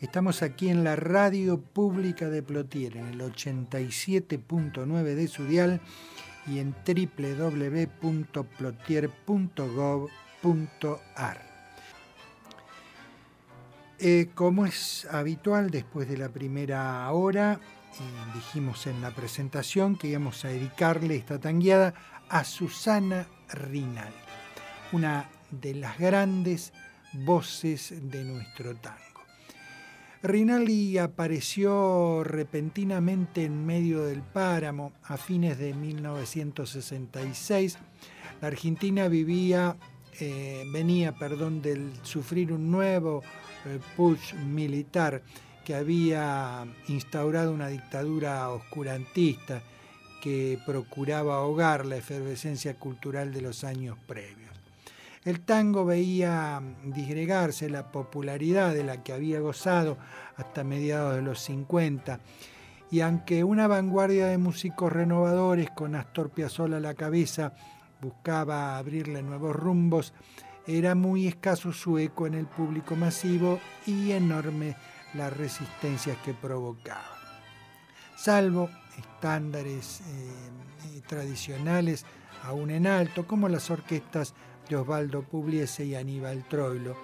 [SPEAKER 2] Estamos aquí en la radio pública de Plotier, en el 87.9 de su dial y en www.plotier.gov.ar. Eh, como es habitual, después de la primera hora, eh, dijimos en la presentación que íbamos a dedicarle esta tangueada a Susana Rinal, una de las grandes voces de nuestro tango. Rinaldi apareció repentinamente en medio del páramo a fines de 1966. La Argentina vivía, eh, venía perdón, del sufrir un nuevo push militar que había instaurado una dictadura oscurantista que procuraba ahogar la efervescencia cultural de los años previos. El tango veía disgregarse la popularidad de la que había gozado hasta mediados de los 50 y aunque una vanguardia de músicos renovadores con Astor Piazzolla a la cabeza buscaba abrirle nuevos rumbos, era muy escaso su eco en el público masivo y enorme las resistencias que provocaba. Salvo estándares eh, tradicionales aún en alto, como las orquestas de Osvaldo Pugliese y Aníbal Troilo.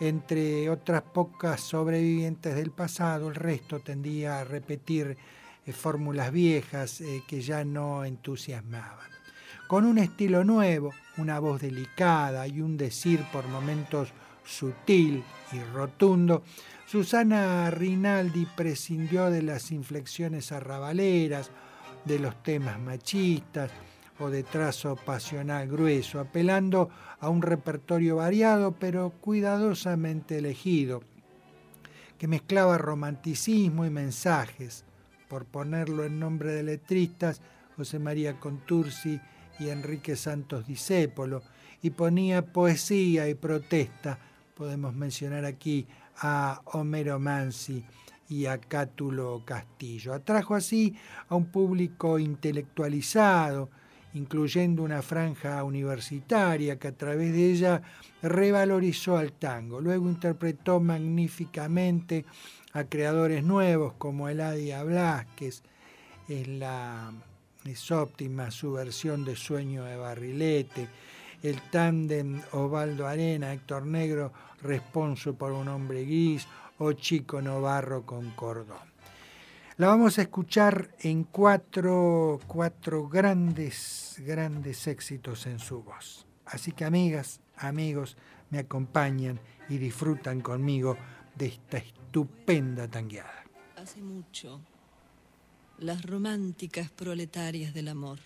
[SPEAKER 2] Entre otras pocas sobrevivientes del pasado, el resto tendía a repetir eh, fórmulas viejas eh, que ya no entusiasmaban con un estilo nuevo, una voz delicada y un decir por momentos sutil y rotundo, Susana Rinaldi prescindió de las inflexiones arrabaleras, de los temas machistas o de trazo pasional grueso, apelando a un repertorio variado pero cuidadosamente elegido, que mezclaba romanticismo y mensajes, por ponerlo en nombre de letristas, José María Contursi y Enrique Santos Discépolo, y ponía poesía y protesta. Podemos mencionar aquí a Homero Mansi y a Cátulo Castillo. Atrajo así a un público intelectualizado, incluyendo una franja universitaria que a través de ella revalorizó al tango. Luego interpretó magníficamente a creadores nuevos como Eladia Blasquez en la es óptima su versión de Sueño de Barrilete, el tándem Osvaldo Arena, Héctor Negro, Responso por un hombre gris o Chico Novarro con cordón. La vamos a escuchar en cuatro, cuatro grandes, grandes éxitos en su voz. Así que amigas, amigos, me acompañan y disfrutan conmigo de esta estupenda tangueada.
[SPEAKER 13] Hace mucho, las románticas proletarias del amor.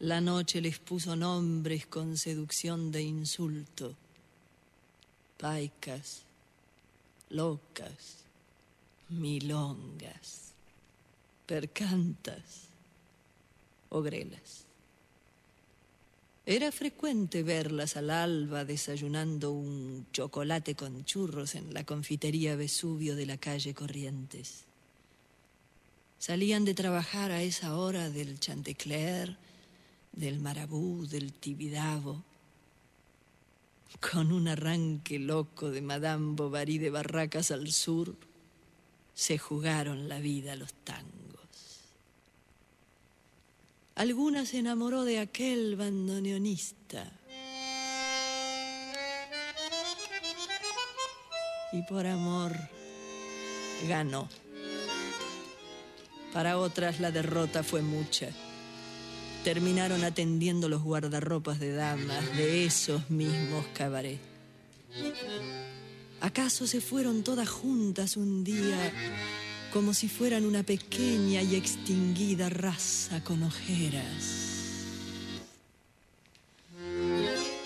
[SPEAKER 13] La noche les puso nombres con seducción de insulto. Paicas, locas, milongas, percantas o grelas. Era frecuente verlas al alba desayunando un chocolate con churros en la confitería Vesubio de la calle Corrientes. Salían de trabajar a esa hora del Chantecler, del Marabú, del Tibidabo, con un arranque loco de Madame Bovary de Barracas al sur se jugaron la vida los tangos. Alguna se enamoró de aquel bandoneonista. Y por amor ganó. Para otras la derrota fue mucha. Terminaron atendiendo los guardarropas de damas de esos mismos cabarets. ¿Acaso se fueron todas juntas un día como si fueran una pequeña y extinguida raza con ojeras?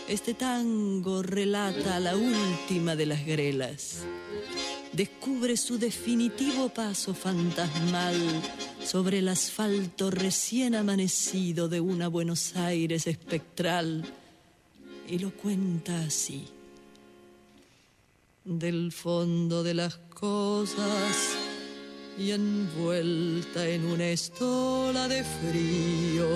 [SPEAKER 13] Este tango relata la última de las grelas. Descubre su definitivo paso fantasmal sobre el asfalto recién amanecido de una Buenos Aires espectral y lo cuenta así del fondo de las cosas y envuelta en una estola de frío,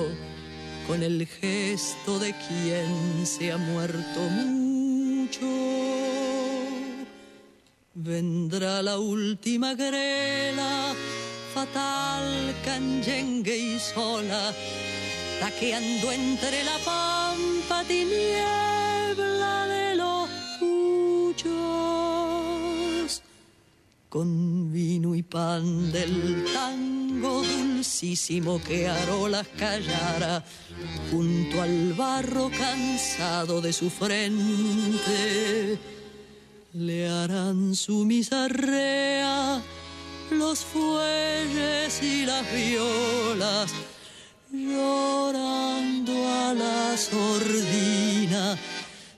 [SPEAKER 13] con el gesto de quien se ha muerto mucho. Vendrá la última grela, fatal, canyengue y sola, taqueando entre la pampa tiniebla de los puchos. Con vino y pan del tango dulcísimo que Arolas callara junto al barro cansado de su frente le harán su misarrea los fuelles y las violas, llorando a la sordina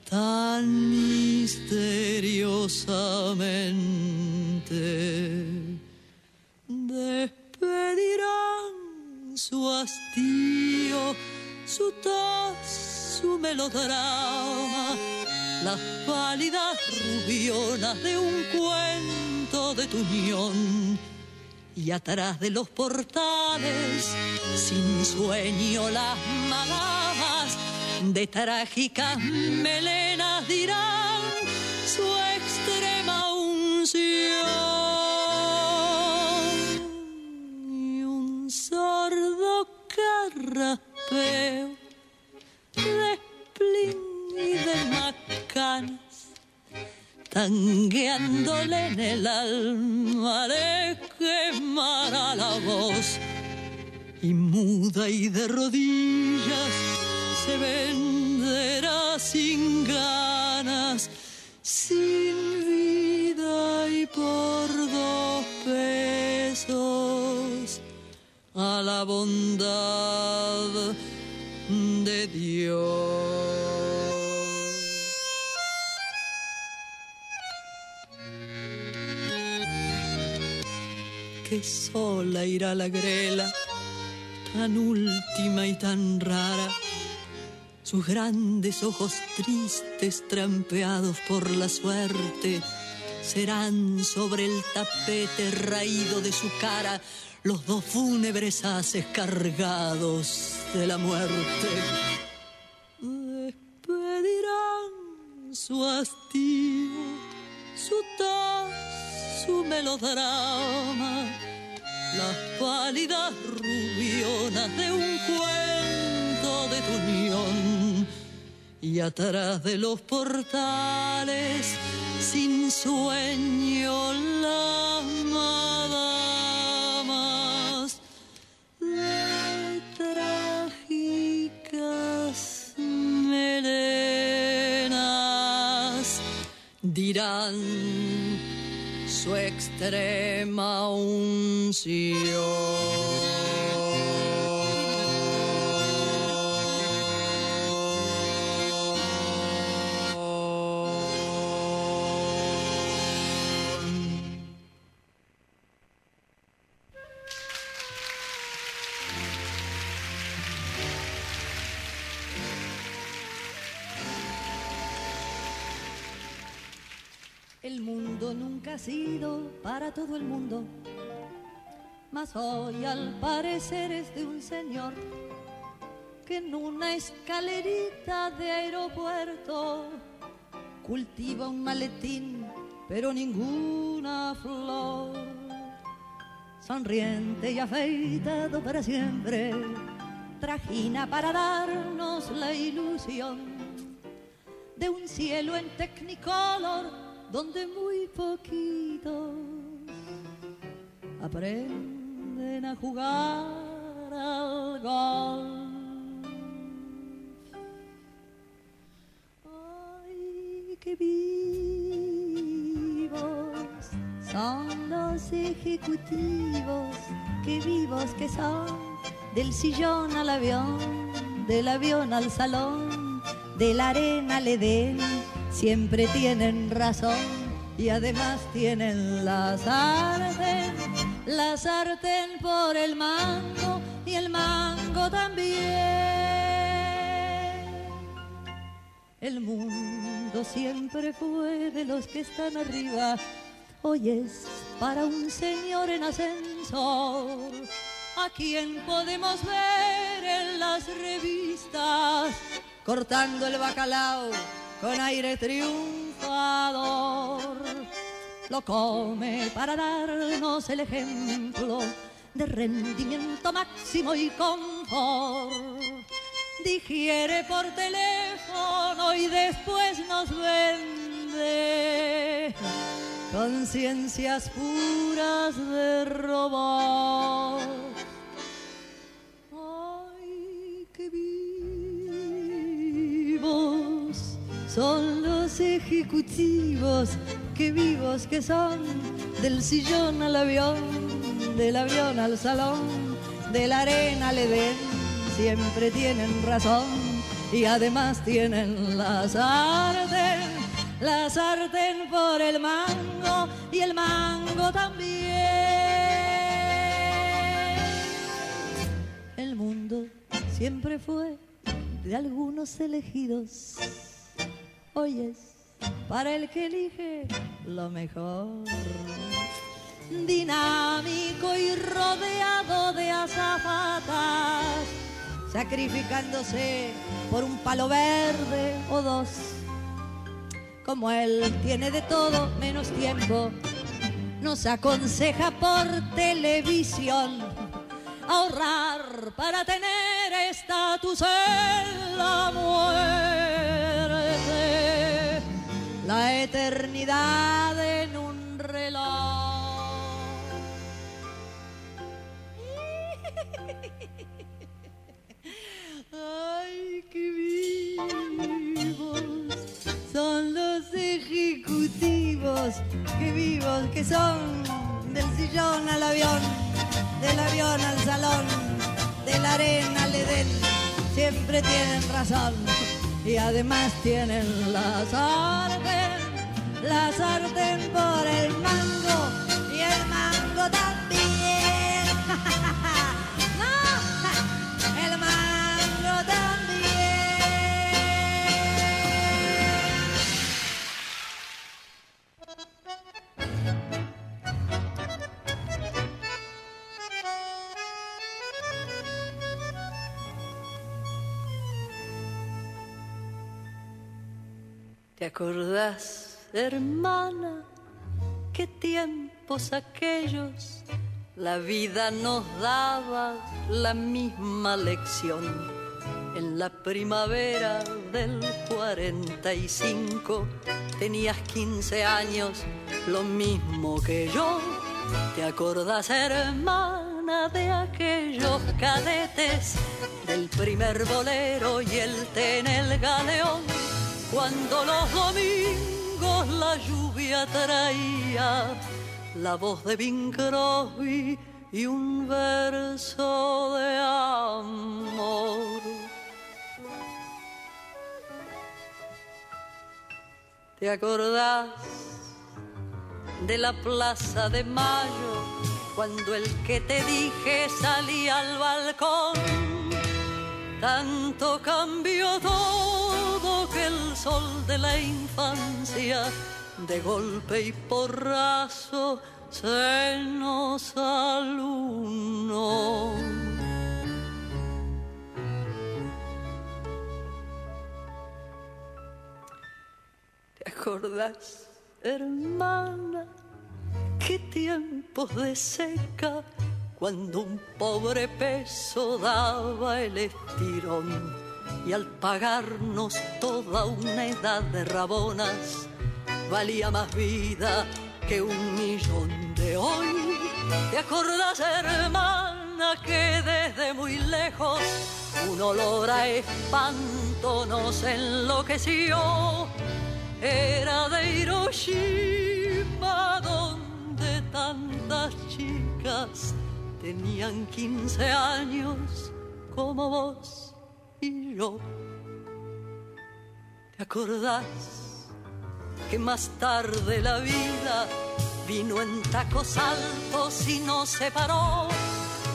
[SPEAKER 13] tan misteriosamente. Despedirán su hastío, su tos, su melodrama las pálidas rubionas de un cuento de tu unión. Y atrás de los portales, sin sueño, las malamas de trágicas melenas dirán su extrema unción. Y un sordo carrapeo tangueándole en el alma le quemará la voz y muda y de rodillas se venderá sin ganas, sin vida y por dos pesos a la bondad de Dios. Sola irá la grela, tan última y tan rara. Sus grandes ojos tristes, trampeados por la suerte, serán sobre el tapete raído de su cara los dos fúnebres haces cargados de la muerte. Despedirán su hastío, su tos, su melodrama, las pálidas rubionas de un cuento de tu unión. Y atrás de los portales sin sueño las madamas de trágicas melenas dirán su extrema unción.
[SPEAKER 14] Ha sido para todo el mundo, mas hoy al parecer es de un señor que en una escalerita de aeropuerto cultiva un maletín, pero ninguna flor. Sonriente y afeitado para siempre, trajina para darnos la ilusión de un cielo en technicolor donde muy poquitos aprenden a jugar al golf. Ay, qué vivos son los ejecutivos, qué vivos que son, del sillón al avión, del avión al salón, de la arena al Edén siempre tienen razón y además tienen la sartén, la sartén por el mango y el mango también. El mundo siempre fue de los que están arriba, hoy es para un señor en ascensor, a quien podemos ver en las revistas cortando el bacalao con aire triunfador. Lo come para darnos el ejemplo de rendimiento máximo y confort. Digiere por teléfono y después nos vende conciencias puras de robot. Son los ejecutivos, que vivos que son, del sillón al avión, del avión al salón, de la arena al Edén, siempre tienen razón y además tienen la sartén, la sartén por el mango y el mango también. El mundo siempre fue de algunos elegidos hoy es para el que elige lo mejor. Dinámico y rodeado de azafatas, sacrificándose por un palo verde o dos. Como él tiene de todo menos tiempo, nos aconseja por televisión ahorrar para tener estatus en la muerte, la eternidad en un reloj. Ay, qué vivos son los ejecutivos, qué vivos que son del sillón al avión, del avión al salón, de la arena al Edén, siempre tienen razón y además tienen la sartén, la sartén por el mango y el mango también. acordás, hermana, qué tiempos aquellos la vida nos daba la misma lección?
[SPEAKER 13] En la primavera del 45 tenías 15 años, lo mismo que yo. ¿Te acordás, hermana, de aquellos cadetes? Del primer bolero y el té en el galeón. Cuando los domingos la lluvia traía la voz de Bing Crosby y un verso de amor. ¿Te acordás de la plaza de mayo cuando el que te dije salía al balcón? Tanto cambió todo que el sol de la infancia de golpe y porrazo se nos alunó. ¿Te acordás, hermana, qué tiempos de seca cuando un pobre peso daba el estirón y al pagarnos toda una edad de rabonas valía más vida que un millón de hoy. ¿Te acordás, hermana, que desde muy lejos un olor a espanto nos enloqueció? Era de Hiroshima donde tantas chicas tenían 15 años como vos y yo. ¿Te acordás? que más tarde la vida vino en tacos altos y nos separó.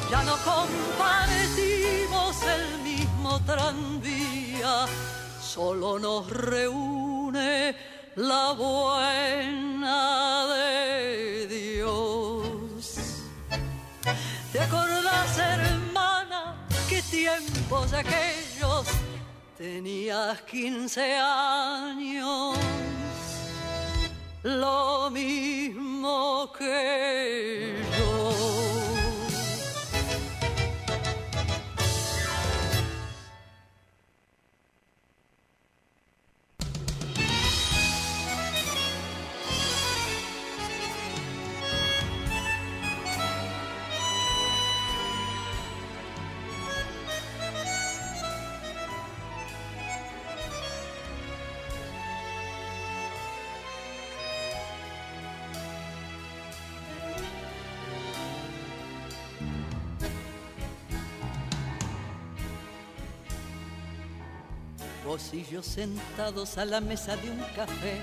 [SPEAKER 13] Ya no compartimos el mismo tranvía, solo nos reúne la buena de Dios. Tiempos aquellos? Tenías 15 años lo mismo que yo. Vos y yo sentados a la mesa de un café,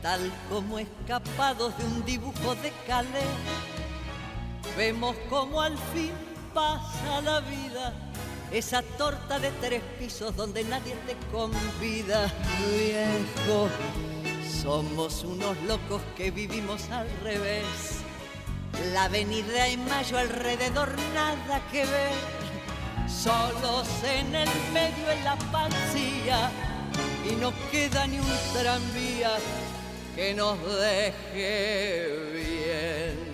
[SPEAKER 13] tal como escapados de un dibujo de Calais, vemos como al fin pasa la vida, esa torta de tres pisos donde nadie te convida, viejo. Somos unos locos que vivimos al revés. La avenida en mayo alrededor nada que ver solos en el medio de la pancía y no queda ni un tranvía que nos deje bien.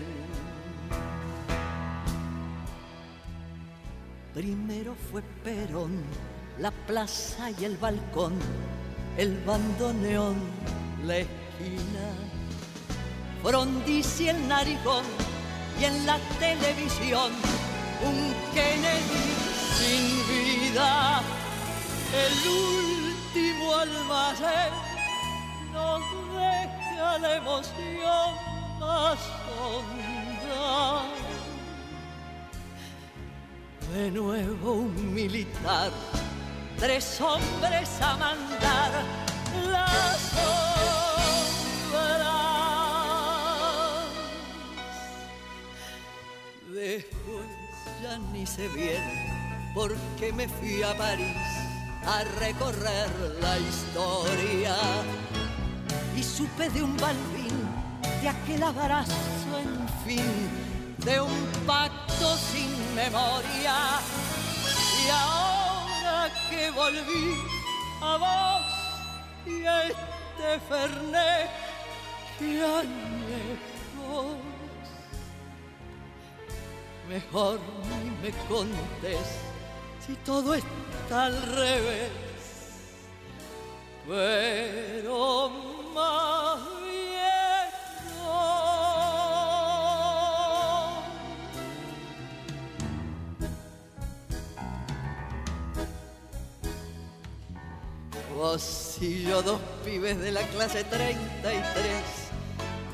[SPEAKER 13] Primero fue Perón, la plaza y el balcón, el bandoneón, la esquina, Frondizi el narigón y en la televisión un Kennedy sin vida, el último almacén nos deja la emoción más honda. De nuevo un militar, tres hombres a mandar las sombras. Después ya ni se viene porque me fui a París a recorrer la historia. Y supe de un balbín, de aquel abrazo en fin, de un pacto sin memoria. Y ahora que volví a vos y a este Fernet que añejos, mejor ni me contes
[SPEAKER 14] si todo está al revés, pero más bien. Vos y yo, dos pibes de la clase 33,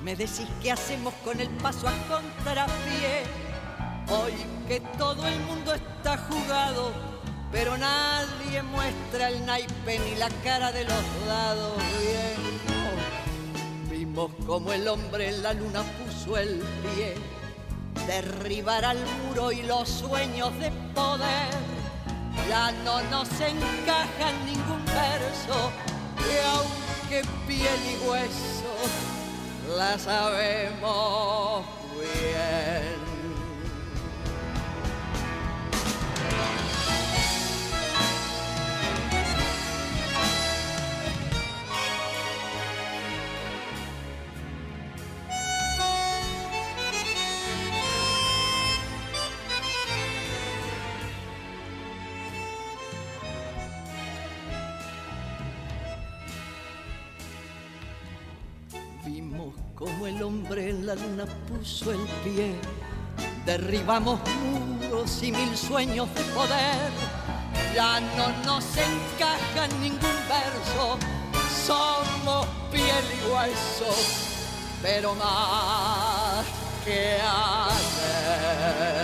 [SPEAKER 14] me decís qué hacemos con el paso a contrapié. Hoy que todo el mundo está jugado, pero nadie muestra el naipe ni la cara de los dados. Bien, vimos como el hombre en la luna puso el pie, derribar al muro y los sueños de poder ya no nos encaja en ningún verso, y aunque piel y hueso la sabemos bien. Hombre en la luna puso el pie. Derribamos muros y mil sueños de poder. Ya no nos encaja en ningún verso. Somos piel y hueso, pero más que hacer.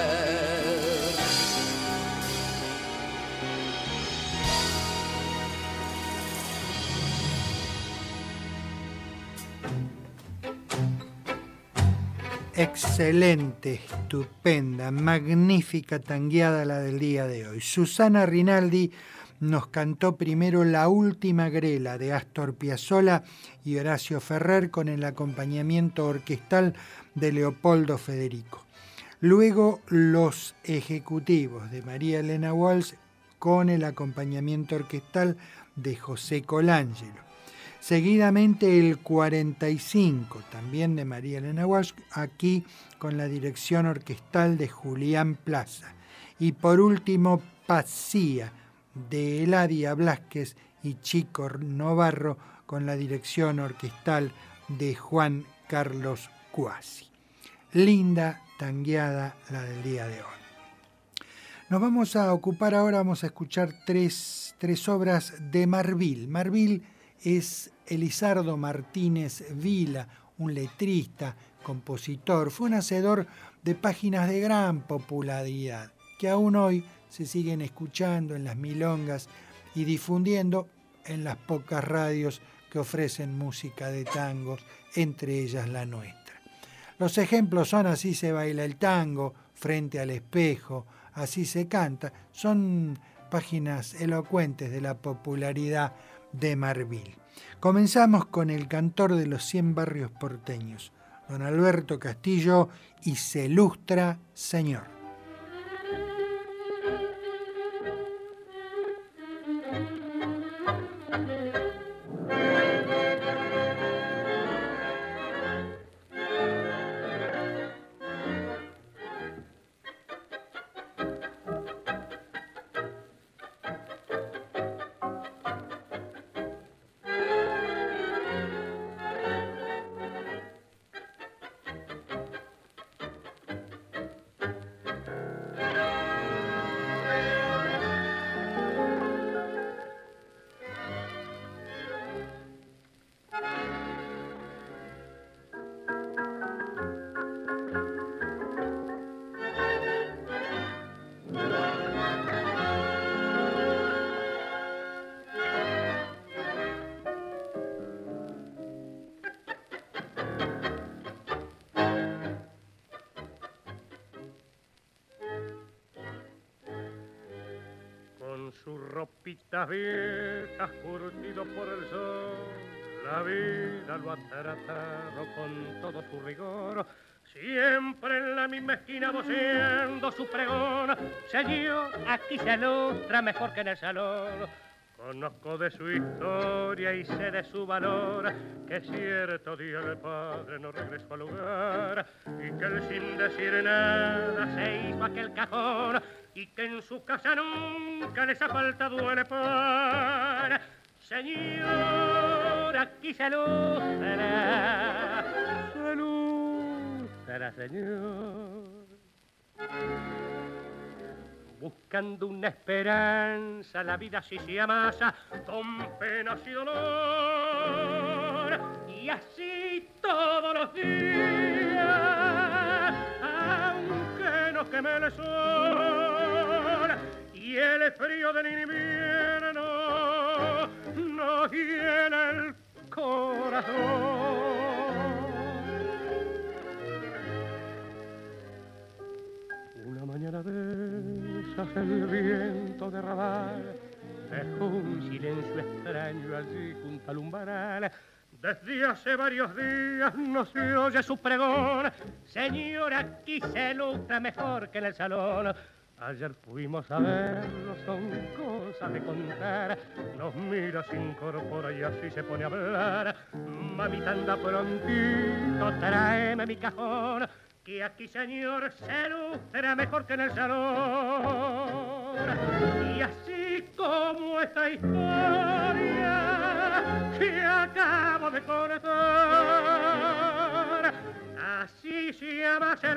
[SPEAKER 2] Excelente, estupenda, magnífica tangueada la del día de hoy. Susana Rinaldi nos cantó primero La última grela de Astor Piazzolla y Horacio Ferrer con el acompañamiento orquestal de Leopoldo Federico. Luego Los ejecutivos de María Elena Walsh con el acompañamiento orquestal de José Colangelo. Seguidamente el 45, también de María Elena Walsh, aquí con la dirección orquestal de Julián Plaza. Y por último, Pacía, de Eladia Blasquez y Chico Novarro, con la dirección orquestal de Juan Carlos Cuasi. Linda tangueada la del día de hoy. Nos vamos a ocupar ahora, vamos a escuchar tres, tres obras de Marvil. Marvil es Elizardo Martínez Vila, un letrista, compositor, fue un hacedor de páginas de gran popularidad, que aún hoy se siguen escuchando en las milongas y difundiendo en las pocas radios que ofrecen música de tangos, entre ellas la nuestra. Los ejemplos son Así se baila el tango, Frente al espejo, Así se canta, son páginas elocuentes de la popularidad de Marvil. Comenzamos con el cantor de los 100 barrios porteños, don Alberto Castillo, y se ilustra Señor.
[SPEAKER 15] Ropitas viejas curtido por el sol, la vida lo ha tratado con todo su rigor. Siempre en la misma esquina voceando su pregón, señor, aquí se ilustra mejor que en el salón. Conozco de su historia y sé de su valor, que cierto día el padre no regresó al lugar y que él sin decir nada se hizo aquel cajón y que en su casa nunca les ha faltado el pan. Señor, aquí se lucera, se señor buscando una esperanza, la vida así se amasa con penas y dolor. Y así todos los días, aunque nos queme el sol el frío del invierno nos llena el corazón. Una mañana de esas el viento de rabal dejó un silencio extraño allí junto al umbral. Desde hace varios días no se oye su pregón. Señor, aquí se luta mejor que en el salón. Ayer fuimos a verlo, son cosas de contar. Nos mira, se incorpora y así se pone a hablar. Mamita anda prontito, tráeme mi cajón. Que aquí, señor, se lucera mejor que en el salón. Y así como esta historia que acabo de contar, así se llama el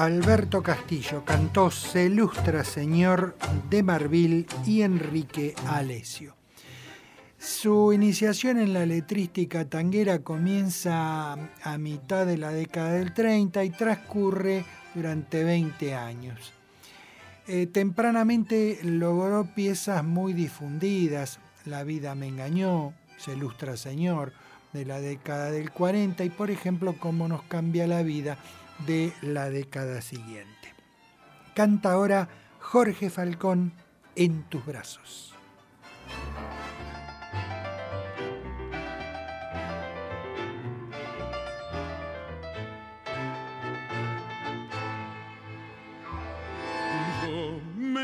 [SPEAKER 2] Alberto Castillo cantó Se ilustra señor de Marvil y Enrique Alesio. Su iniciación en la letrística tanguera comienza a mitad de la década del 30 y transcurre durante 20 años. Eh, tempranamente logró piezas muy difundidas, La vida me engañó, Se ilustra señor, de la década del 40 y por ejemplo Cómo nos cambia la vida de la década siguiente. Canta ahora Jorge Falcón en tus brazos.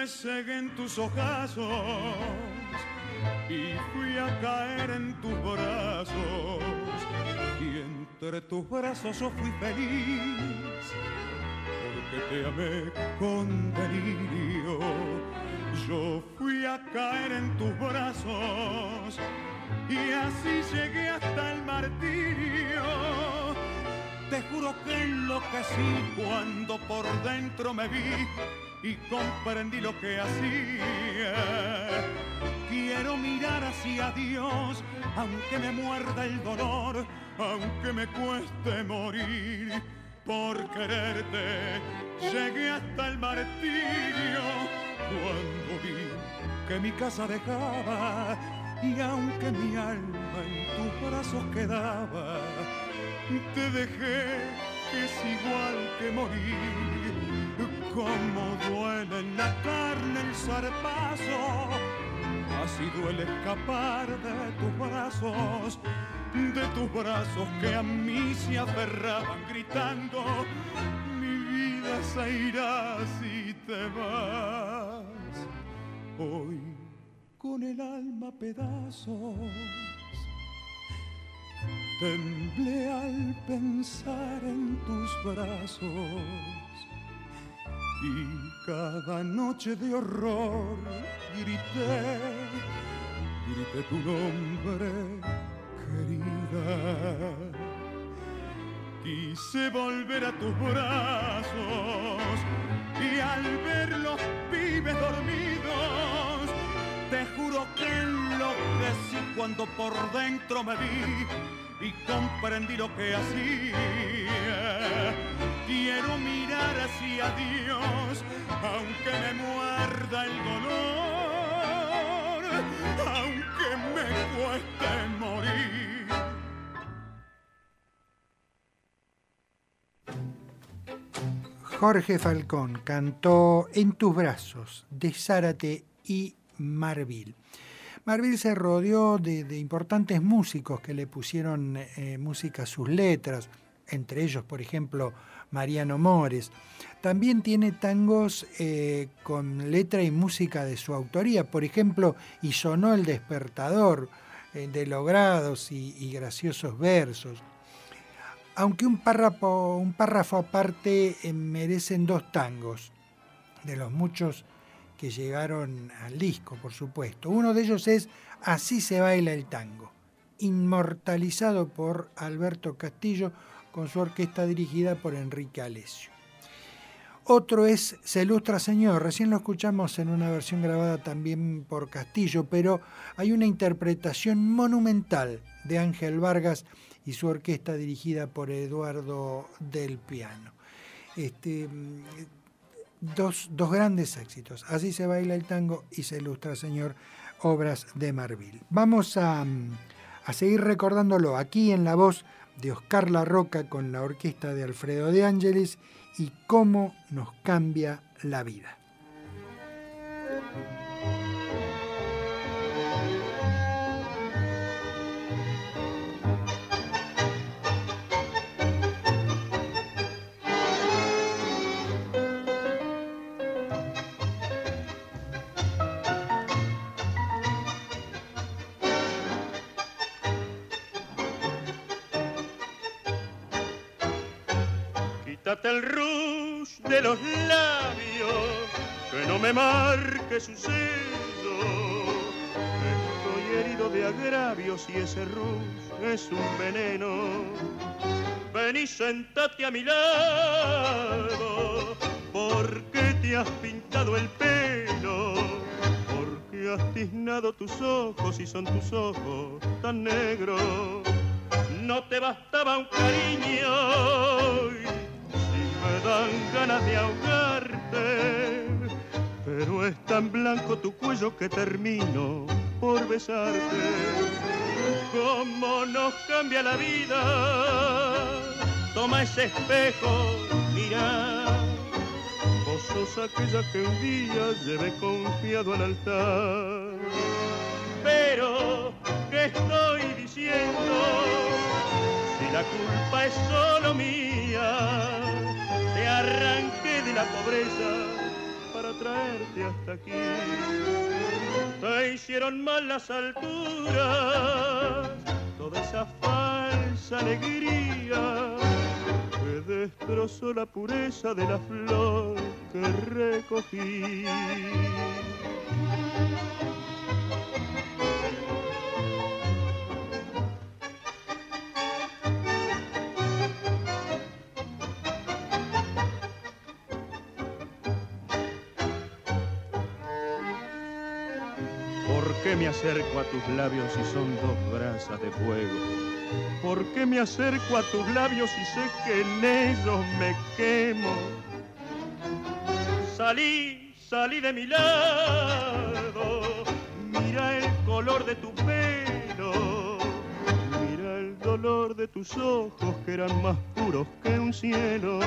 [SPEAKER 16] Yo me cegué en tus ojazos y fui a caer en tus brazos. Y entre tus brazos yo fui feliz, porque te amé con delirio. Yo fui a caer en tus brazos y así llegué hasta el martirio. Te juro que enloquecí cuando por dentro me vi y comprendí lo que hacía. Quiero mirar hacia Dios, aunque me muerda el dolor, aunque me cueste morir. Por quererte llegué hasta el martirio cuando vi que mi casa dejaba y aunque mi alma en tus brazos quedaba, te dejé es igual que morir. Como duele en la carne el zarpazo, así duele escapar de tus brazos, de tus brazos que a mí se aferraban gritando, mi vida se irá si te vas. Hoy con el alma pedazos Temblé al pensar en tus brazos y cada noche de horror grité, grité tu nombre, querida. Quise volver a tus brazos y al ver los pibes dormidos, te juro que enloquecí cuando por dentro me vi y comprendí lo que hacía. Quiero mirar hacia Dios, aunque me muerda el dolor, aunque me cueste morir.
[SPEAKER 2] Jorge Falcón cantó En tus brazos de Zárate y Marvil. Marvil se rodeó de, de importantes músicos que le pusieron eh, música a sus letras, entre ellos, por ejemplo, Mariano Mores. También tiene tangos eh, con letra y música de su autoría, por ejemplo, Y sonó el despertador, eh, de logrados y, graciosos versos. Aunque un párrafo, un párrafo aparte eh, merecen dos tangos, de los muchos que llegaron al disco, por supuesto. Uno de ellos es Así se baila el tango, inmortalizado por Alberto Castillo con su orquesta dirigida por Enrique Alessio. Otro es Se ilustra Señor, recién lo escuchamos en una versión grabada también por Castillo, pero hay una interpretación monumental de Ángel Vargas y su orquesta dirigida por Eduardo del Piano. Este, dos, dos grandes éxitos, Así se baila el tango y Se ilustra Señor, obras de Marvil. Vamos a, a seguir recordándolo aquí en la voz de Oscar La Roca con la orquesta de Alfredo de Ángeles y cómo nos cambia la vida.
[SPEAKER 17] No me marque su sello. Estoy herido de agravios y ese rouge es un veneno. Ven y sentate a mi lado, porque te has pintado el pelo, porque has tiznado tus ojos y son tus ojos tan negros. No te bastaba un cariño me dan ganas de ahogarte, pero es tan blanco tu cuello que termino por besarte. Cómo nos cambia la vida, toma ese espejo, mira. Vos sos aquella que un día llevé confiado al altar. Pero, ¿qué estoy diciendo? Si la culpa es solo mía te arranqué de la pobreza traerte hasta aquí. Te hicieron mal las alturas, toda esa falsa alegría que destrozó la pureza de la flor que recogí. Qué me acerco a tus labios si son dos brasas de fuego? ¿Por qué me acerco a tus labios si sé que en ellos me quemo? Salí, salí de mi lado, mira el color de tu pelo, mira el dolor de tus ojos que eran más puros que un cielo.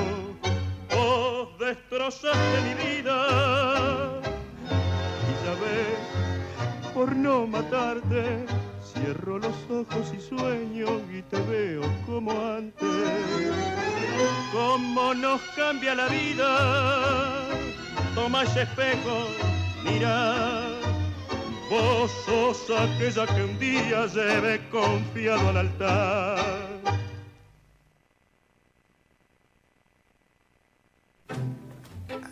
[SPEAKER 17] Vos destrozaste mi vida y ya ves por no matarte. Cierro los ojos y sueño y te veo como antes. Cómo nos cambia la vida. Toma ese espejo, mira. Vos sos aquella que un día lleve confiado al altar.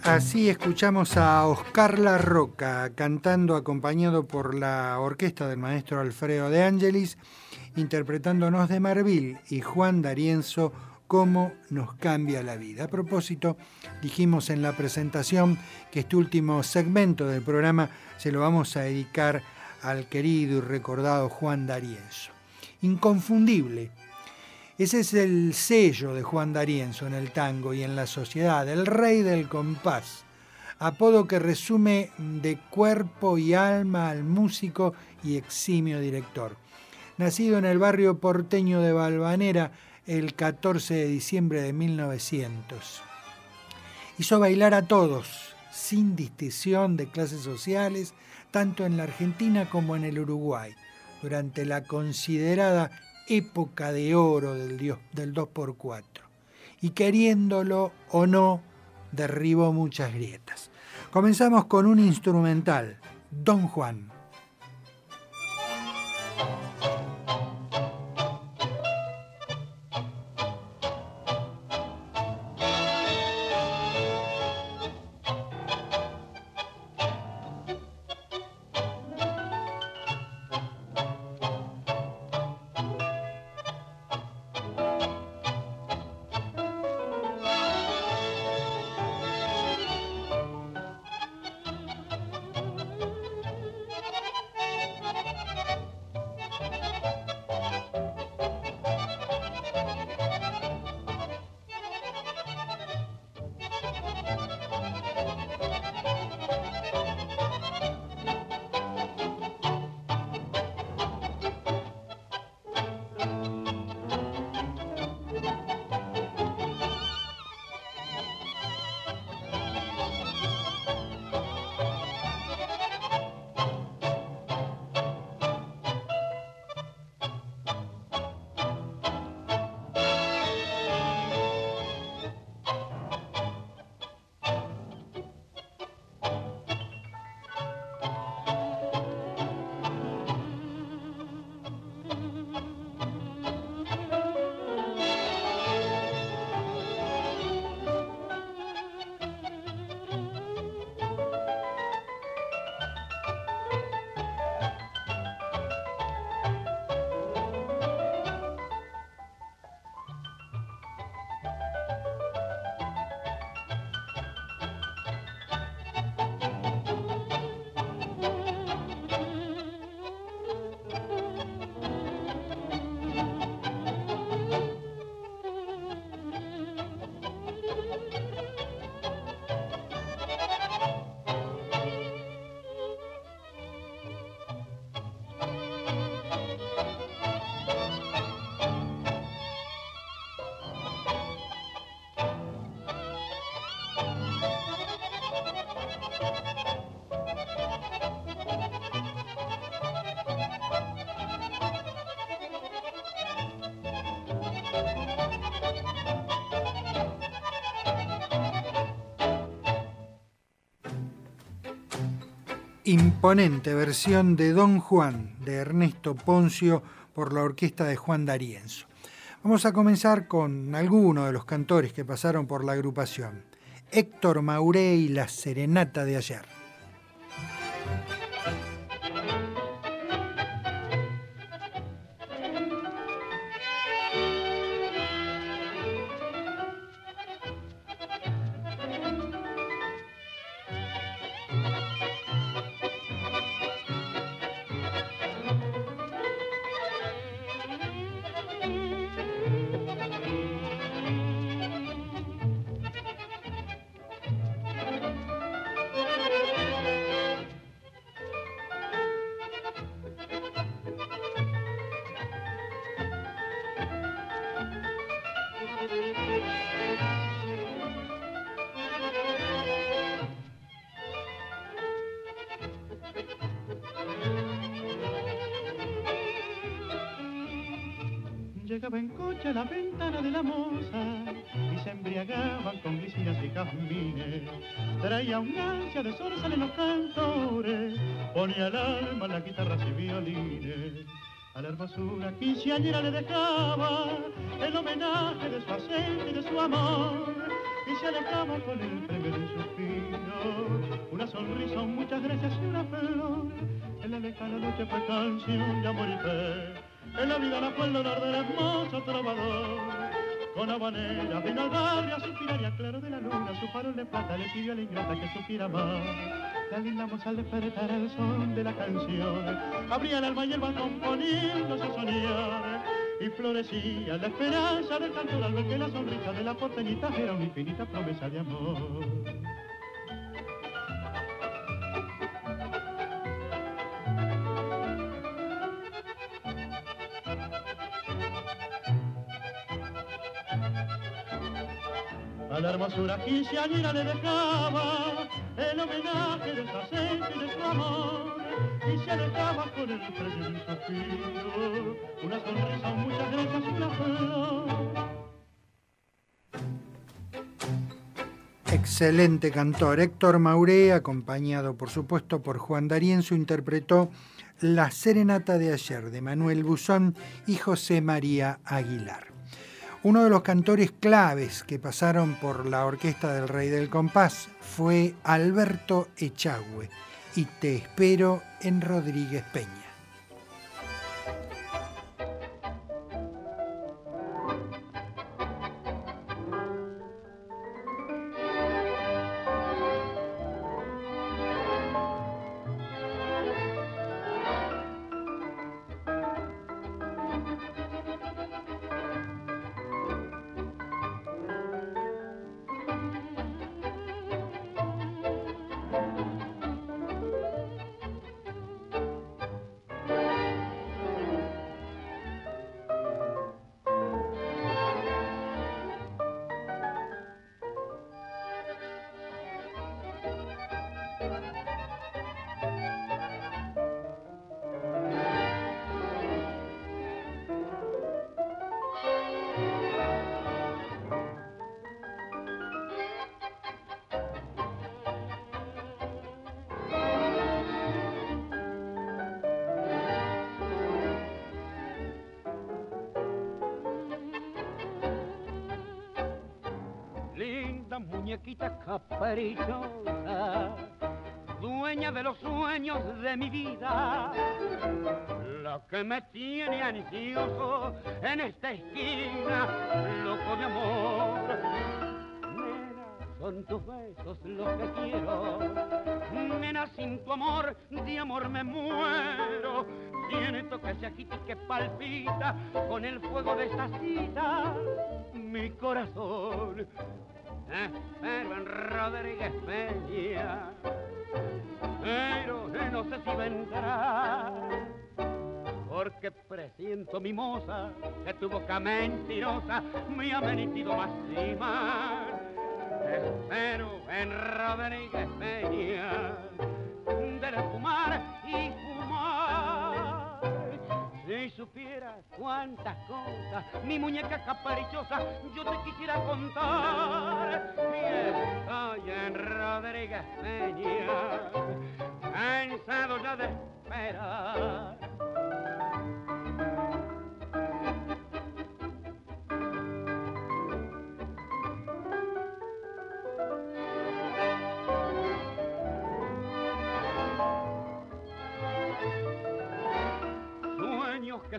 [SPEAKER 2] Así escuchamos a Oscar La Roca cantando acompañado por la orquesta del maestro Alfredo de Ángelis, interpretándonos de Marvil y Juan D'Arienzo cómo nos cambia la vida. A propósito, dijimos en la presentación que este último segmento del programa se lo vamos a dedicar al querido y recordado Juan D'Arienzo. Inconfundible, ese es el sello de Juan D'Arienzo en el tango y en la sociedad, el rey del compás, apodo que resume de cuerpo y alma al músico y eximio director. Nacido en el barrio porteño de Valvanera el 14 de diciembre de 1900. Hizo bailar a todos, sin distinción de clases sociales, tanto en la Argentina como en el Uruguay, durante la considerada época de oro del, dios- del 2x4. Y queriéndolo o no, derribó muchas grietas. Comenzamos con un instrumental, Don Juan. Versión de Don Juan de Ernesto Poncio por la orquesta de Juan D'Arienzo. Vamos a comenzar con algunos de los cantores que pasaron por la agrupación. Héctor Mauré y la Serenata de ayer.
[SPEAKER 3] En coche a la ventana de la moza y se embriagaban con glicinas y jazmines. Traía un ansia de zorzal en los cantores, ponía el alma en las guitarras y violines. A la hermosura quinceañera le dejaba el homenaje de su acento y de su amor y se alejaba con el un suspiro, una sonrisa, muchas gracias y una flor. En la lejana noche fue canción de amor y fe. En la vida la fue el honor del hermoso trovador. Con habanera vino al barrio a suspirar y claro de la luna su farol de plata le pidió a la ingrata que supiera más. La linda moza al despertar el son de la canción abría el alma y el balcón poniéndose a soñar. Y florecía la esperanza del cantor al ver que la sonrisa de la porteñita era una infinita promesa de amor. La hermosura quinceañera le dejaba el homenaje del acento y de su amor, y se alejaba con el de un suspiro, una sonrisa, muchas gracias, una flor.
[SPEAKER 2] Excelente cantor. Héctor Mauré, acompañado por supuesto por Juan D'Arienzo, interpretó La Serenata de ayer de Manuel Buzón y José María Aguilar. Uno de los cantores claves que pasaron por la orquesta del Rey del Compás fue Alberto Echagüe y Te espero en Rodríguez Peña.
[SPEAKER 18] Caprichosa, dueña de los sueños de mi vida, la que me tiene ansioso en esta esquina, loco de amor. Son tus besos los que quiero, nena, sin tu amor, de amor me muero. Siento que se agita y que palpita con el fuego de esta cita mi corazón. Espero en Rodríguez Peña, pero no sé si vendrá. Porque presiento mi moza que tu boca mentirosa me ha mentido más y más. Espero en Rodríguez Peña, de fumar y supieras cuántas cosas mi muñeca caprichosa yo te quisiera contar. Y estoy en Rodríguez Peña, cansado ya de esperar.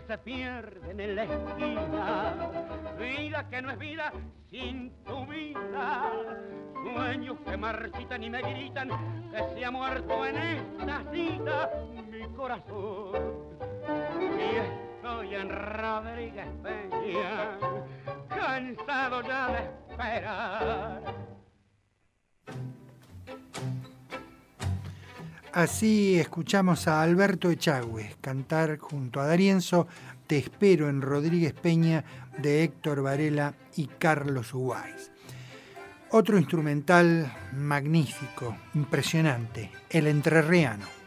[SPEAKER 18] Se pierden en la esquina, vida que no es vida sin tu vida. Sueños que marchitan y me gritan que se ha muerto en esta cita mi corazón. Y estoy en Rodríguez Peña, cansado ya de esperar.
[SPEAKER 2] Así escuchamos a Alberto Echagüe cantar junto a Darienzo Te espero en Rodríguez Peña de Héctor Varela y Carlos Uguáis. Otro instrumental magnífico, impresionante, el entrerriano.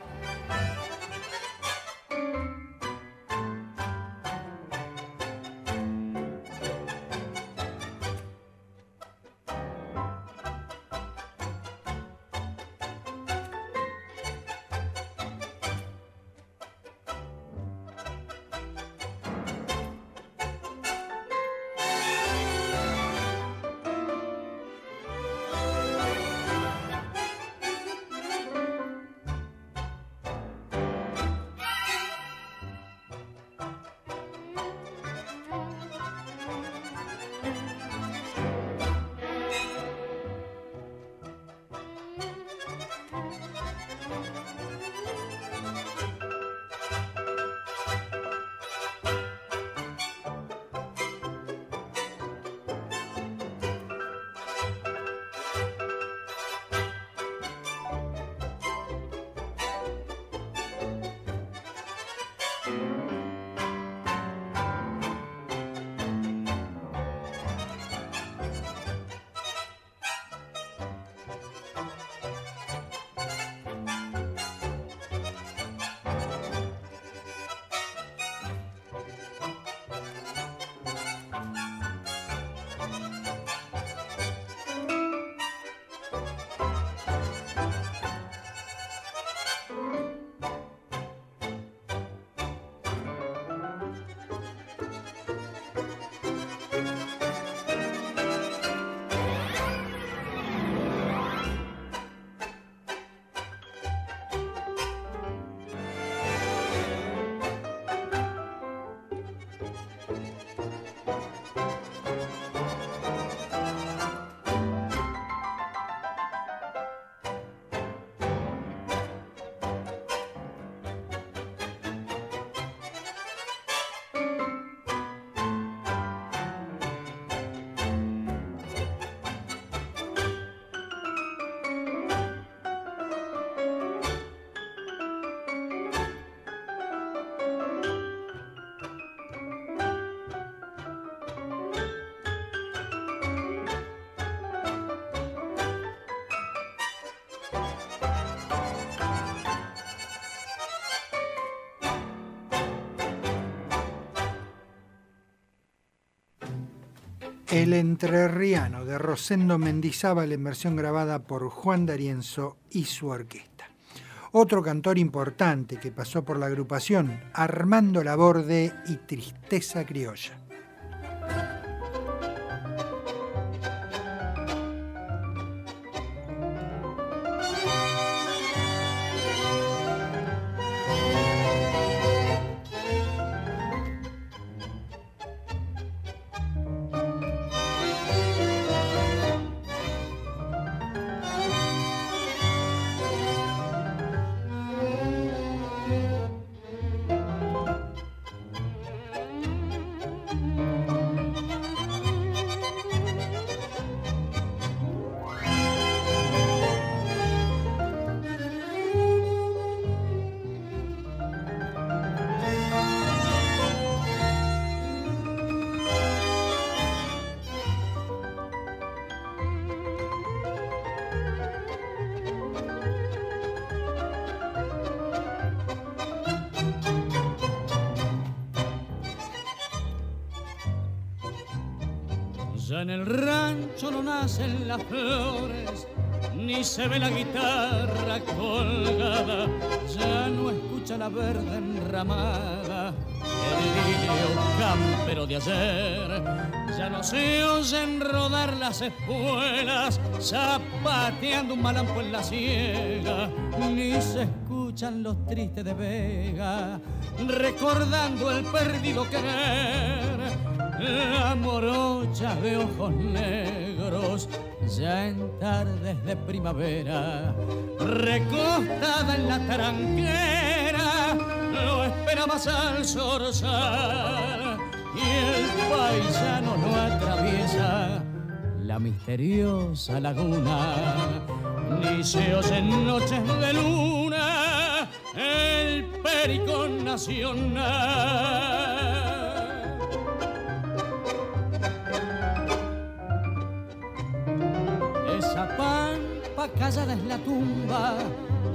[SPEAKER 2] El Entrerriano de Rosendo Mendizábal en versión grabada por Juan D'Arienzo y su orquesta. Otro cantor importante que pasó por la agrupación, Armando Laborde y Tristeza Criolla.
[SPEAKER 19] Los tristes de Vega, recordando el perdido querer. La morocha de ojos negros, ya en tardes de primavera, recostada en la tranquera, lo esperabas al zorzal. Y el paisano no atraviesa la misteriosa laguna, ni se oyen noches de luna pericón nacional. Esa pampa callada es la tumba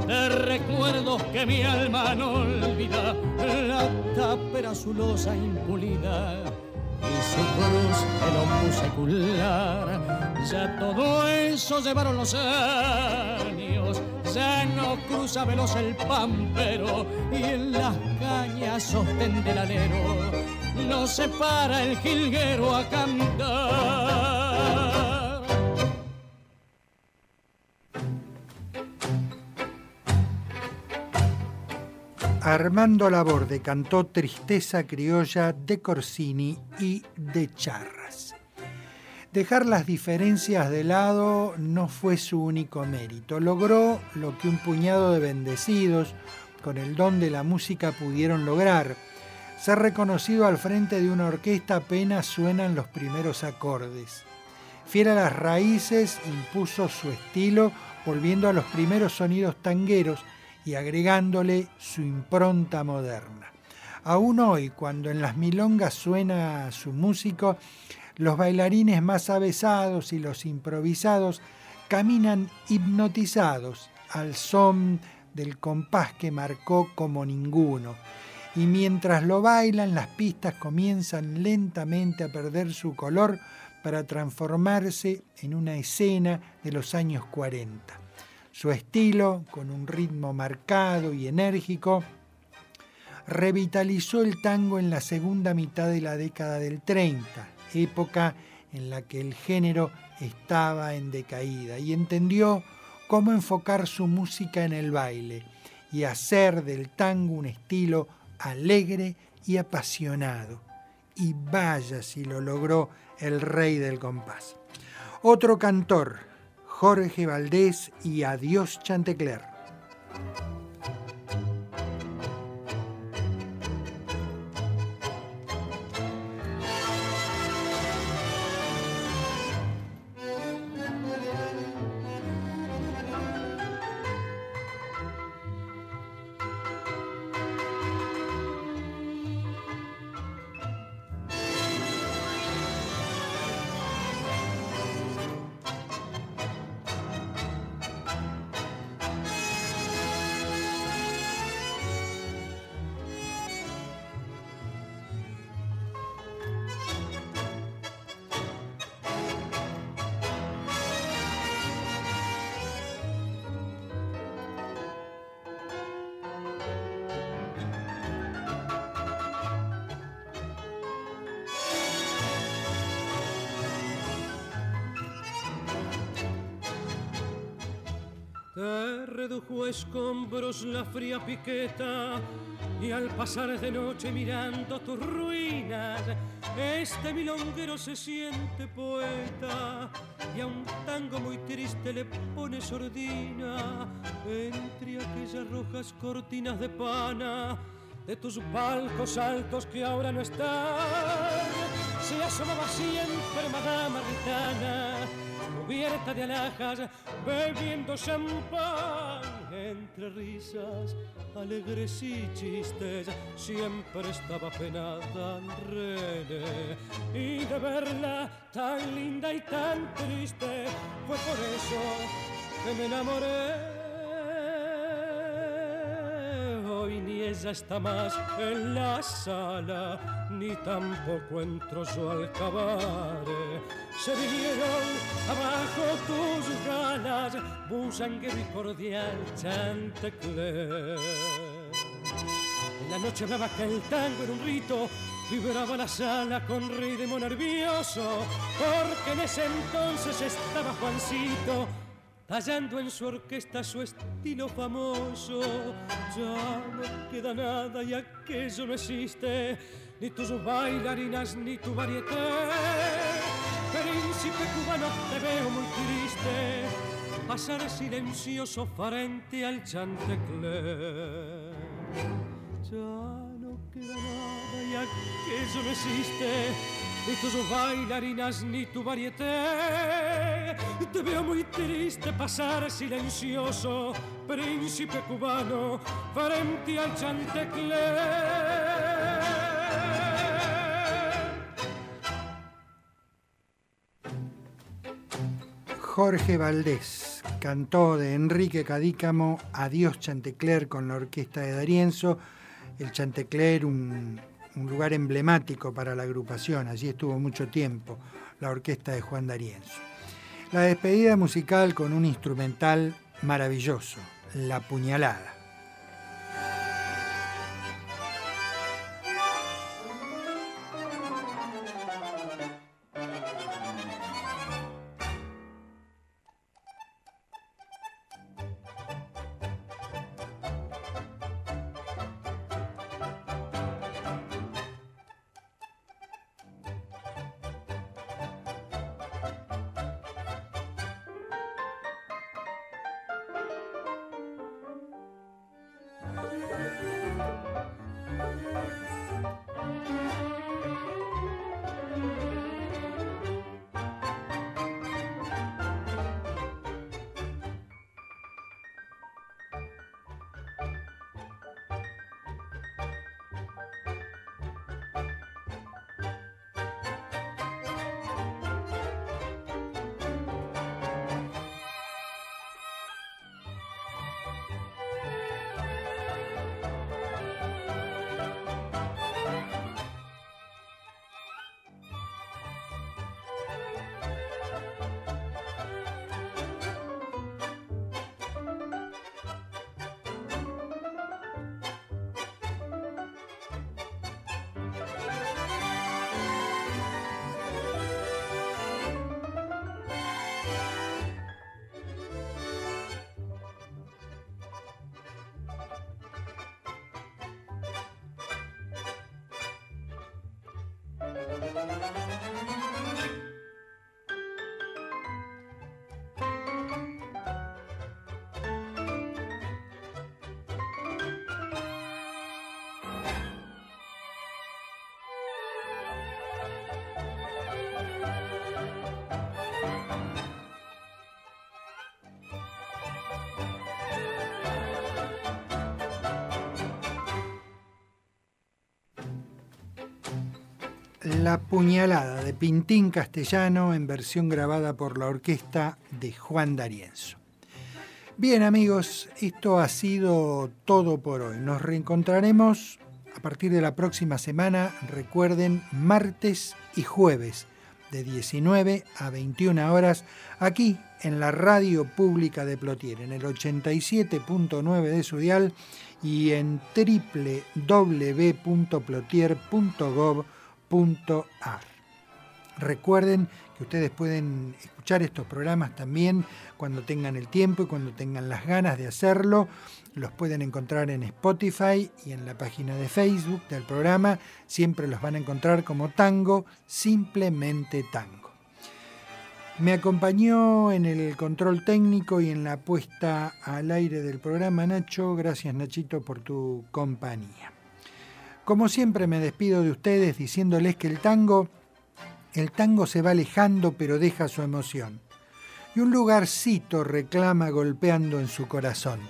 [SPEAKER 19] de recuerdos que mi alma no olvida. La tapera azulosa impulida y su cruz el secular. Ya todo eso llevaron los años, ya no cruza veloz el pampero y en las cañas sostén del alero no se para el jilguero a cantar.
[SPEAKER 2] Armando Laborde cantó Tristeza Criolla de Corsini y de Charras. Dejar las diferencias de lado no fue su único mérito. Logró lo que un puñado de bendecidos con el don de la música pudieron lograr. Ser reconocido al frente de una orquesta apenas suenan los primeros acordes. Fiel a las raíces, impuso su estilo volviendo a los primeros sonidos tangueros y agregándole su impronta moderna. Aún hoy, cuando en las milongas suena su músico, los bailarines más avesados y los improvisados caminan hipnotizados al son del compás que marcó como ninguno. Y mientras lo bailan, las pistas comienzan lentamente a perder su color para transformarse en una escena de los años 40. Su estilo, con un ritmo marcado y enérgico, revitalizó el tango en la segunda mitad de la década del 30, época en la que el género estaba en decaída, y entendió cómo enfocar su música en el baile y hacer del tango un estilo alegre y apasionado. Y vaya si lo logró el rey del compás. Otro cantor, Jorge Valdés y Adiós Chantecler.
[SPEAKER 15] Fría piqueta y al pasar de noche mirando tus ruinas, este milonguero se siente poeta y a un tango muy triste le pone sordina entre aquellas rojas cortinas de pana de tus palcos altos que ahora no están. Se asomaba siempre Madama Ritana, cubierta de alhajas, bebiendo champán. Entre risas, alegres y chistes, siempre estaba penada René. Y de verla tan linda y tan triste, fue por eso que me enamoré. Hoy ni ella está más en la sala, ni tampoco entró su alcabare. Se vinieron abajo tus ganas, busanguero y cordial Chantecler. En la noche hablaba que el tango era un rito, vibraba la sala con ritmo nervioso, porque en ese entonces estaba Juancito tallando en su orquesta su estilo famoso. Ya no queda nada y aquello no existe, ni tus bailarinas ni tu varieté. Príncipe cubano, te veo muy triste, pasar silencioso frente al chantecler. Ya queda nada y aquello no existe ni tus bailarinas ni tu varieté. Te veo muy triste pasar silencioso, príncipe cubano, frente al chantecler.
[SPEAKER 2] Jorge Valdés cantó de Enrique Cadícamo Adiós Chantecler con la orquesta de Darienzo. El Chantecler, un, un lugar emblemático para la agrupación, allí estuvo mucho tiempo la orquesta de Juan D'Arienzo. La despedida musical con un instrumental maravilloso, La Puñalada. La puñalada de Pintín Castellano en versión grabada por la orquesta de Juan D'Arienzo. Bien amigos, esto ha sido todo por hoy. Nos reencontraremos a partir de la próxima semana, recuerden, martes y jueves de 19 a 21 horas aquí en la radio pública de Plotier, en el 87.9 de su dial y en www.plotier.gov.ar. Recuerden que ustedes pueden escuchar estos programas también cuando tengan el tiempo y cuando tengan las ganas de hacerlo. Los pueden encontrar en Spotify y en la página de Facebook del programa. Siempre los van a encontrar como tango, simplemente tango. Me acompañó en el control técnico y en la puesta al aire del programa Nacho. Gracias Nachito por tu compañía. Como siempre me despido de ustedes diciéndoles que el tango el tango se va alejando pero deja su emoción. Y un lugarcito reclama golpeando en su corazón.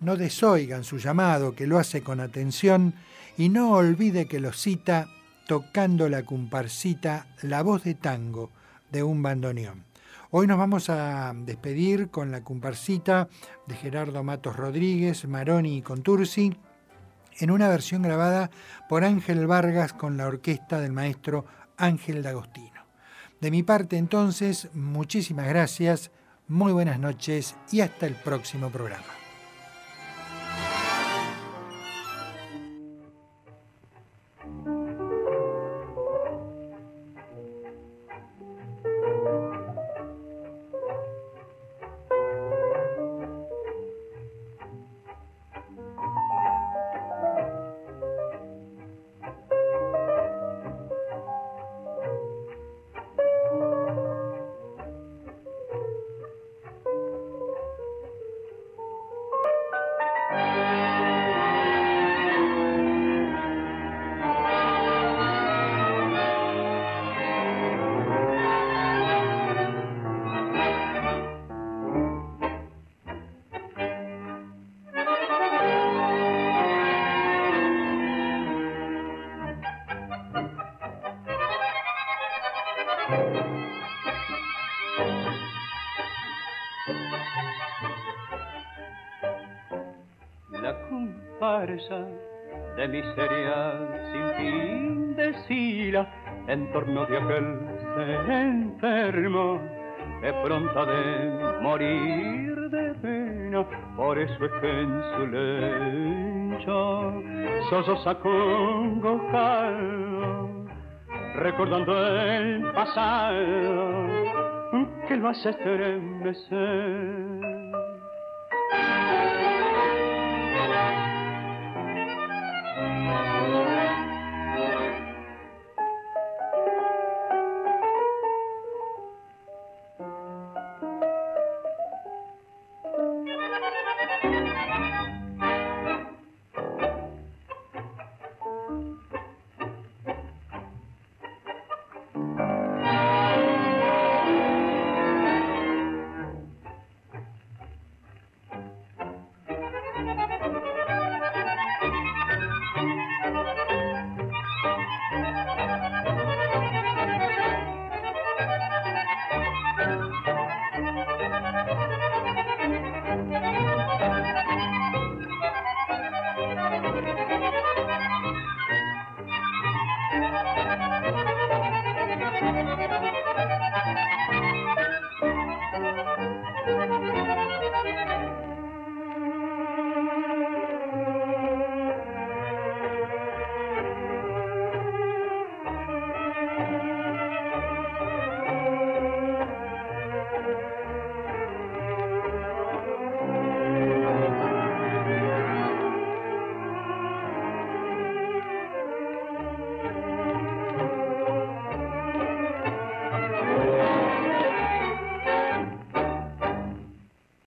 [SPEAKER 2] No desoigan su llamado, que lo hace con atención, y no olvide que lo cita tocando la comparsita La voz de tango de un bandoneón. Hoy nos vamos a despedir con la comparsita de Gerardo Matos Rodríguez, Maroni y Contursi, en una versión grabada por Ángel Vargas con la orquesta del maestro Ángel D'Agostino. De mi parte entonces, muchísimas gracias, muy buenas noches y hasta el próximo programa.
[SPEAKER 20] Miseria sin fin desila en torno de aquel enfermo de pronto de morir de pena por eso es que en su lecho sosos congojado recordando el pasado que lo hace estremecer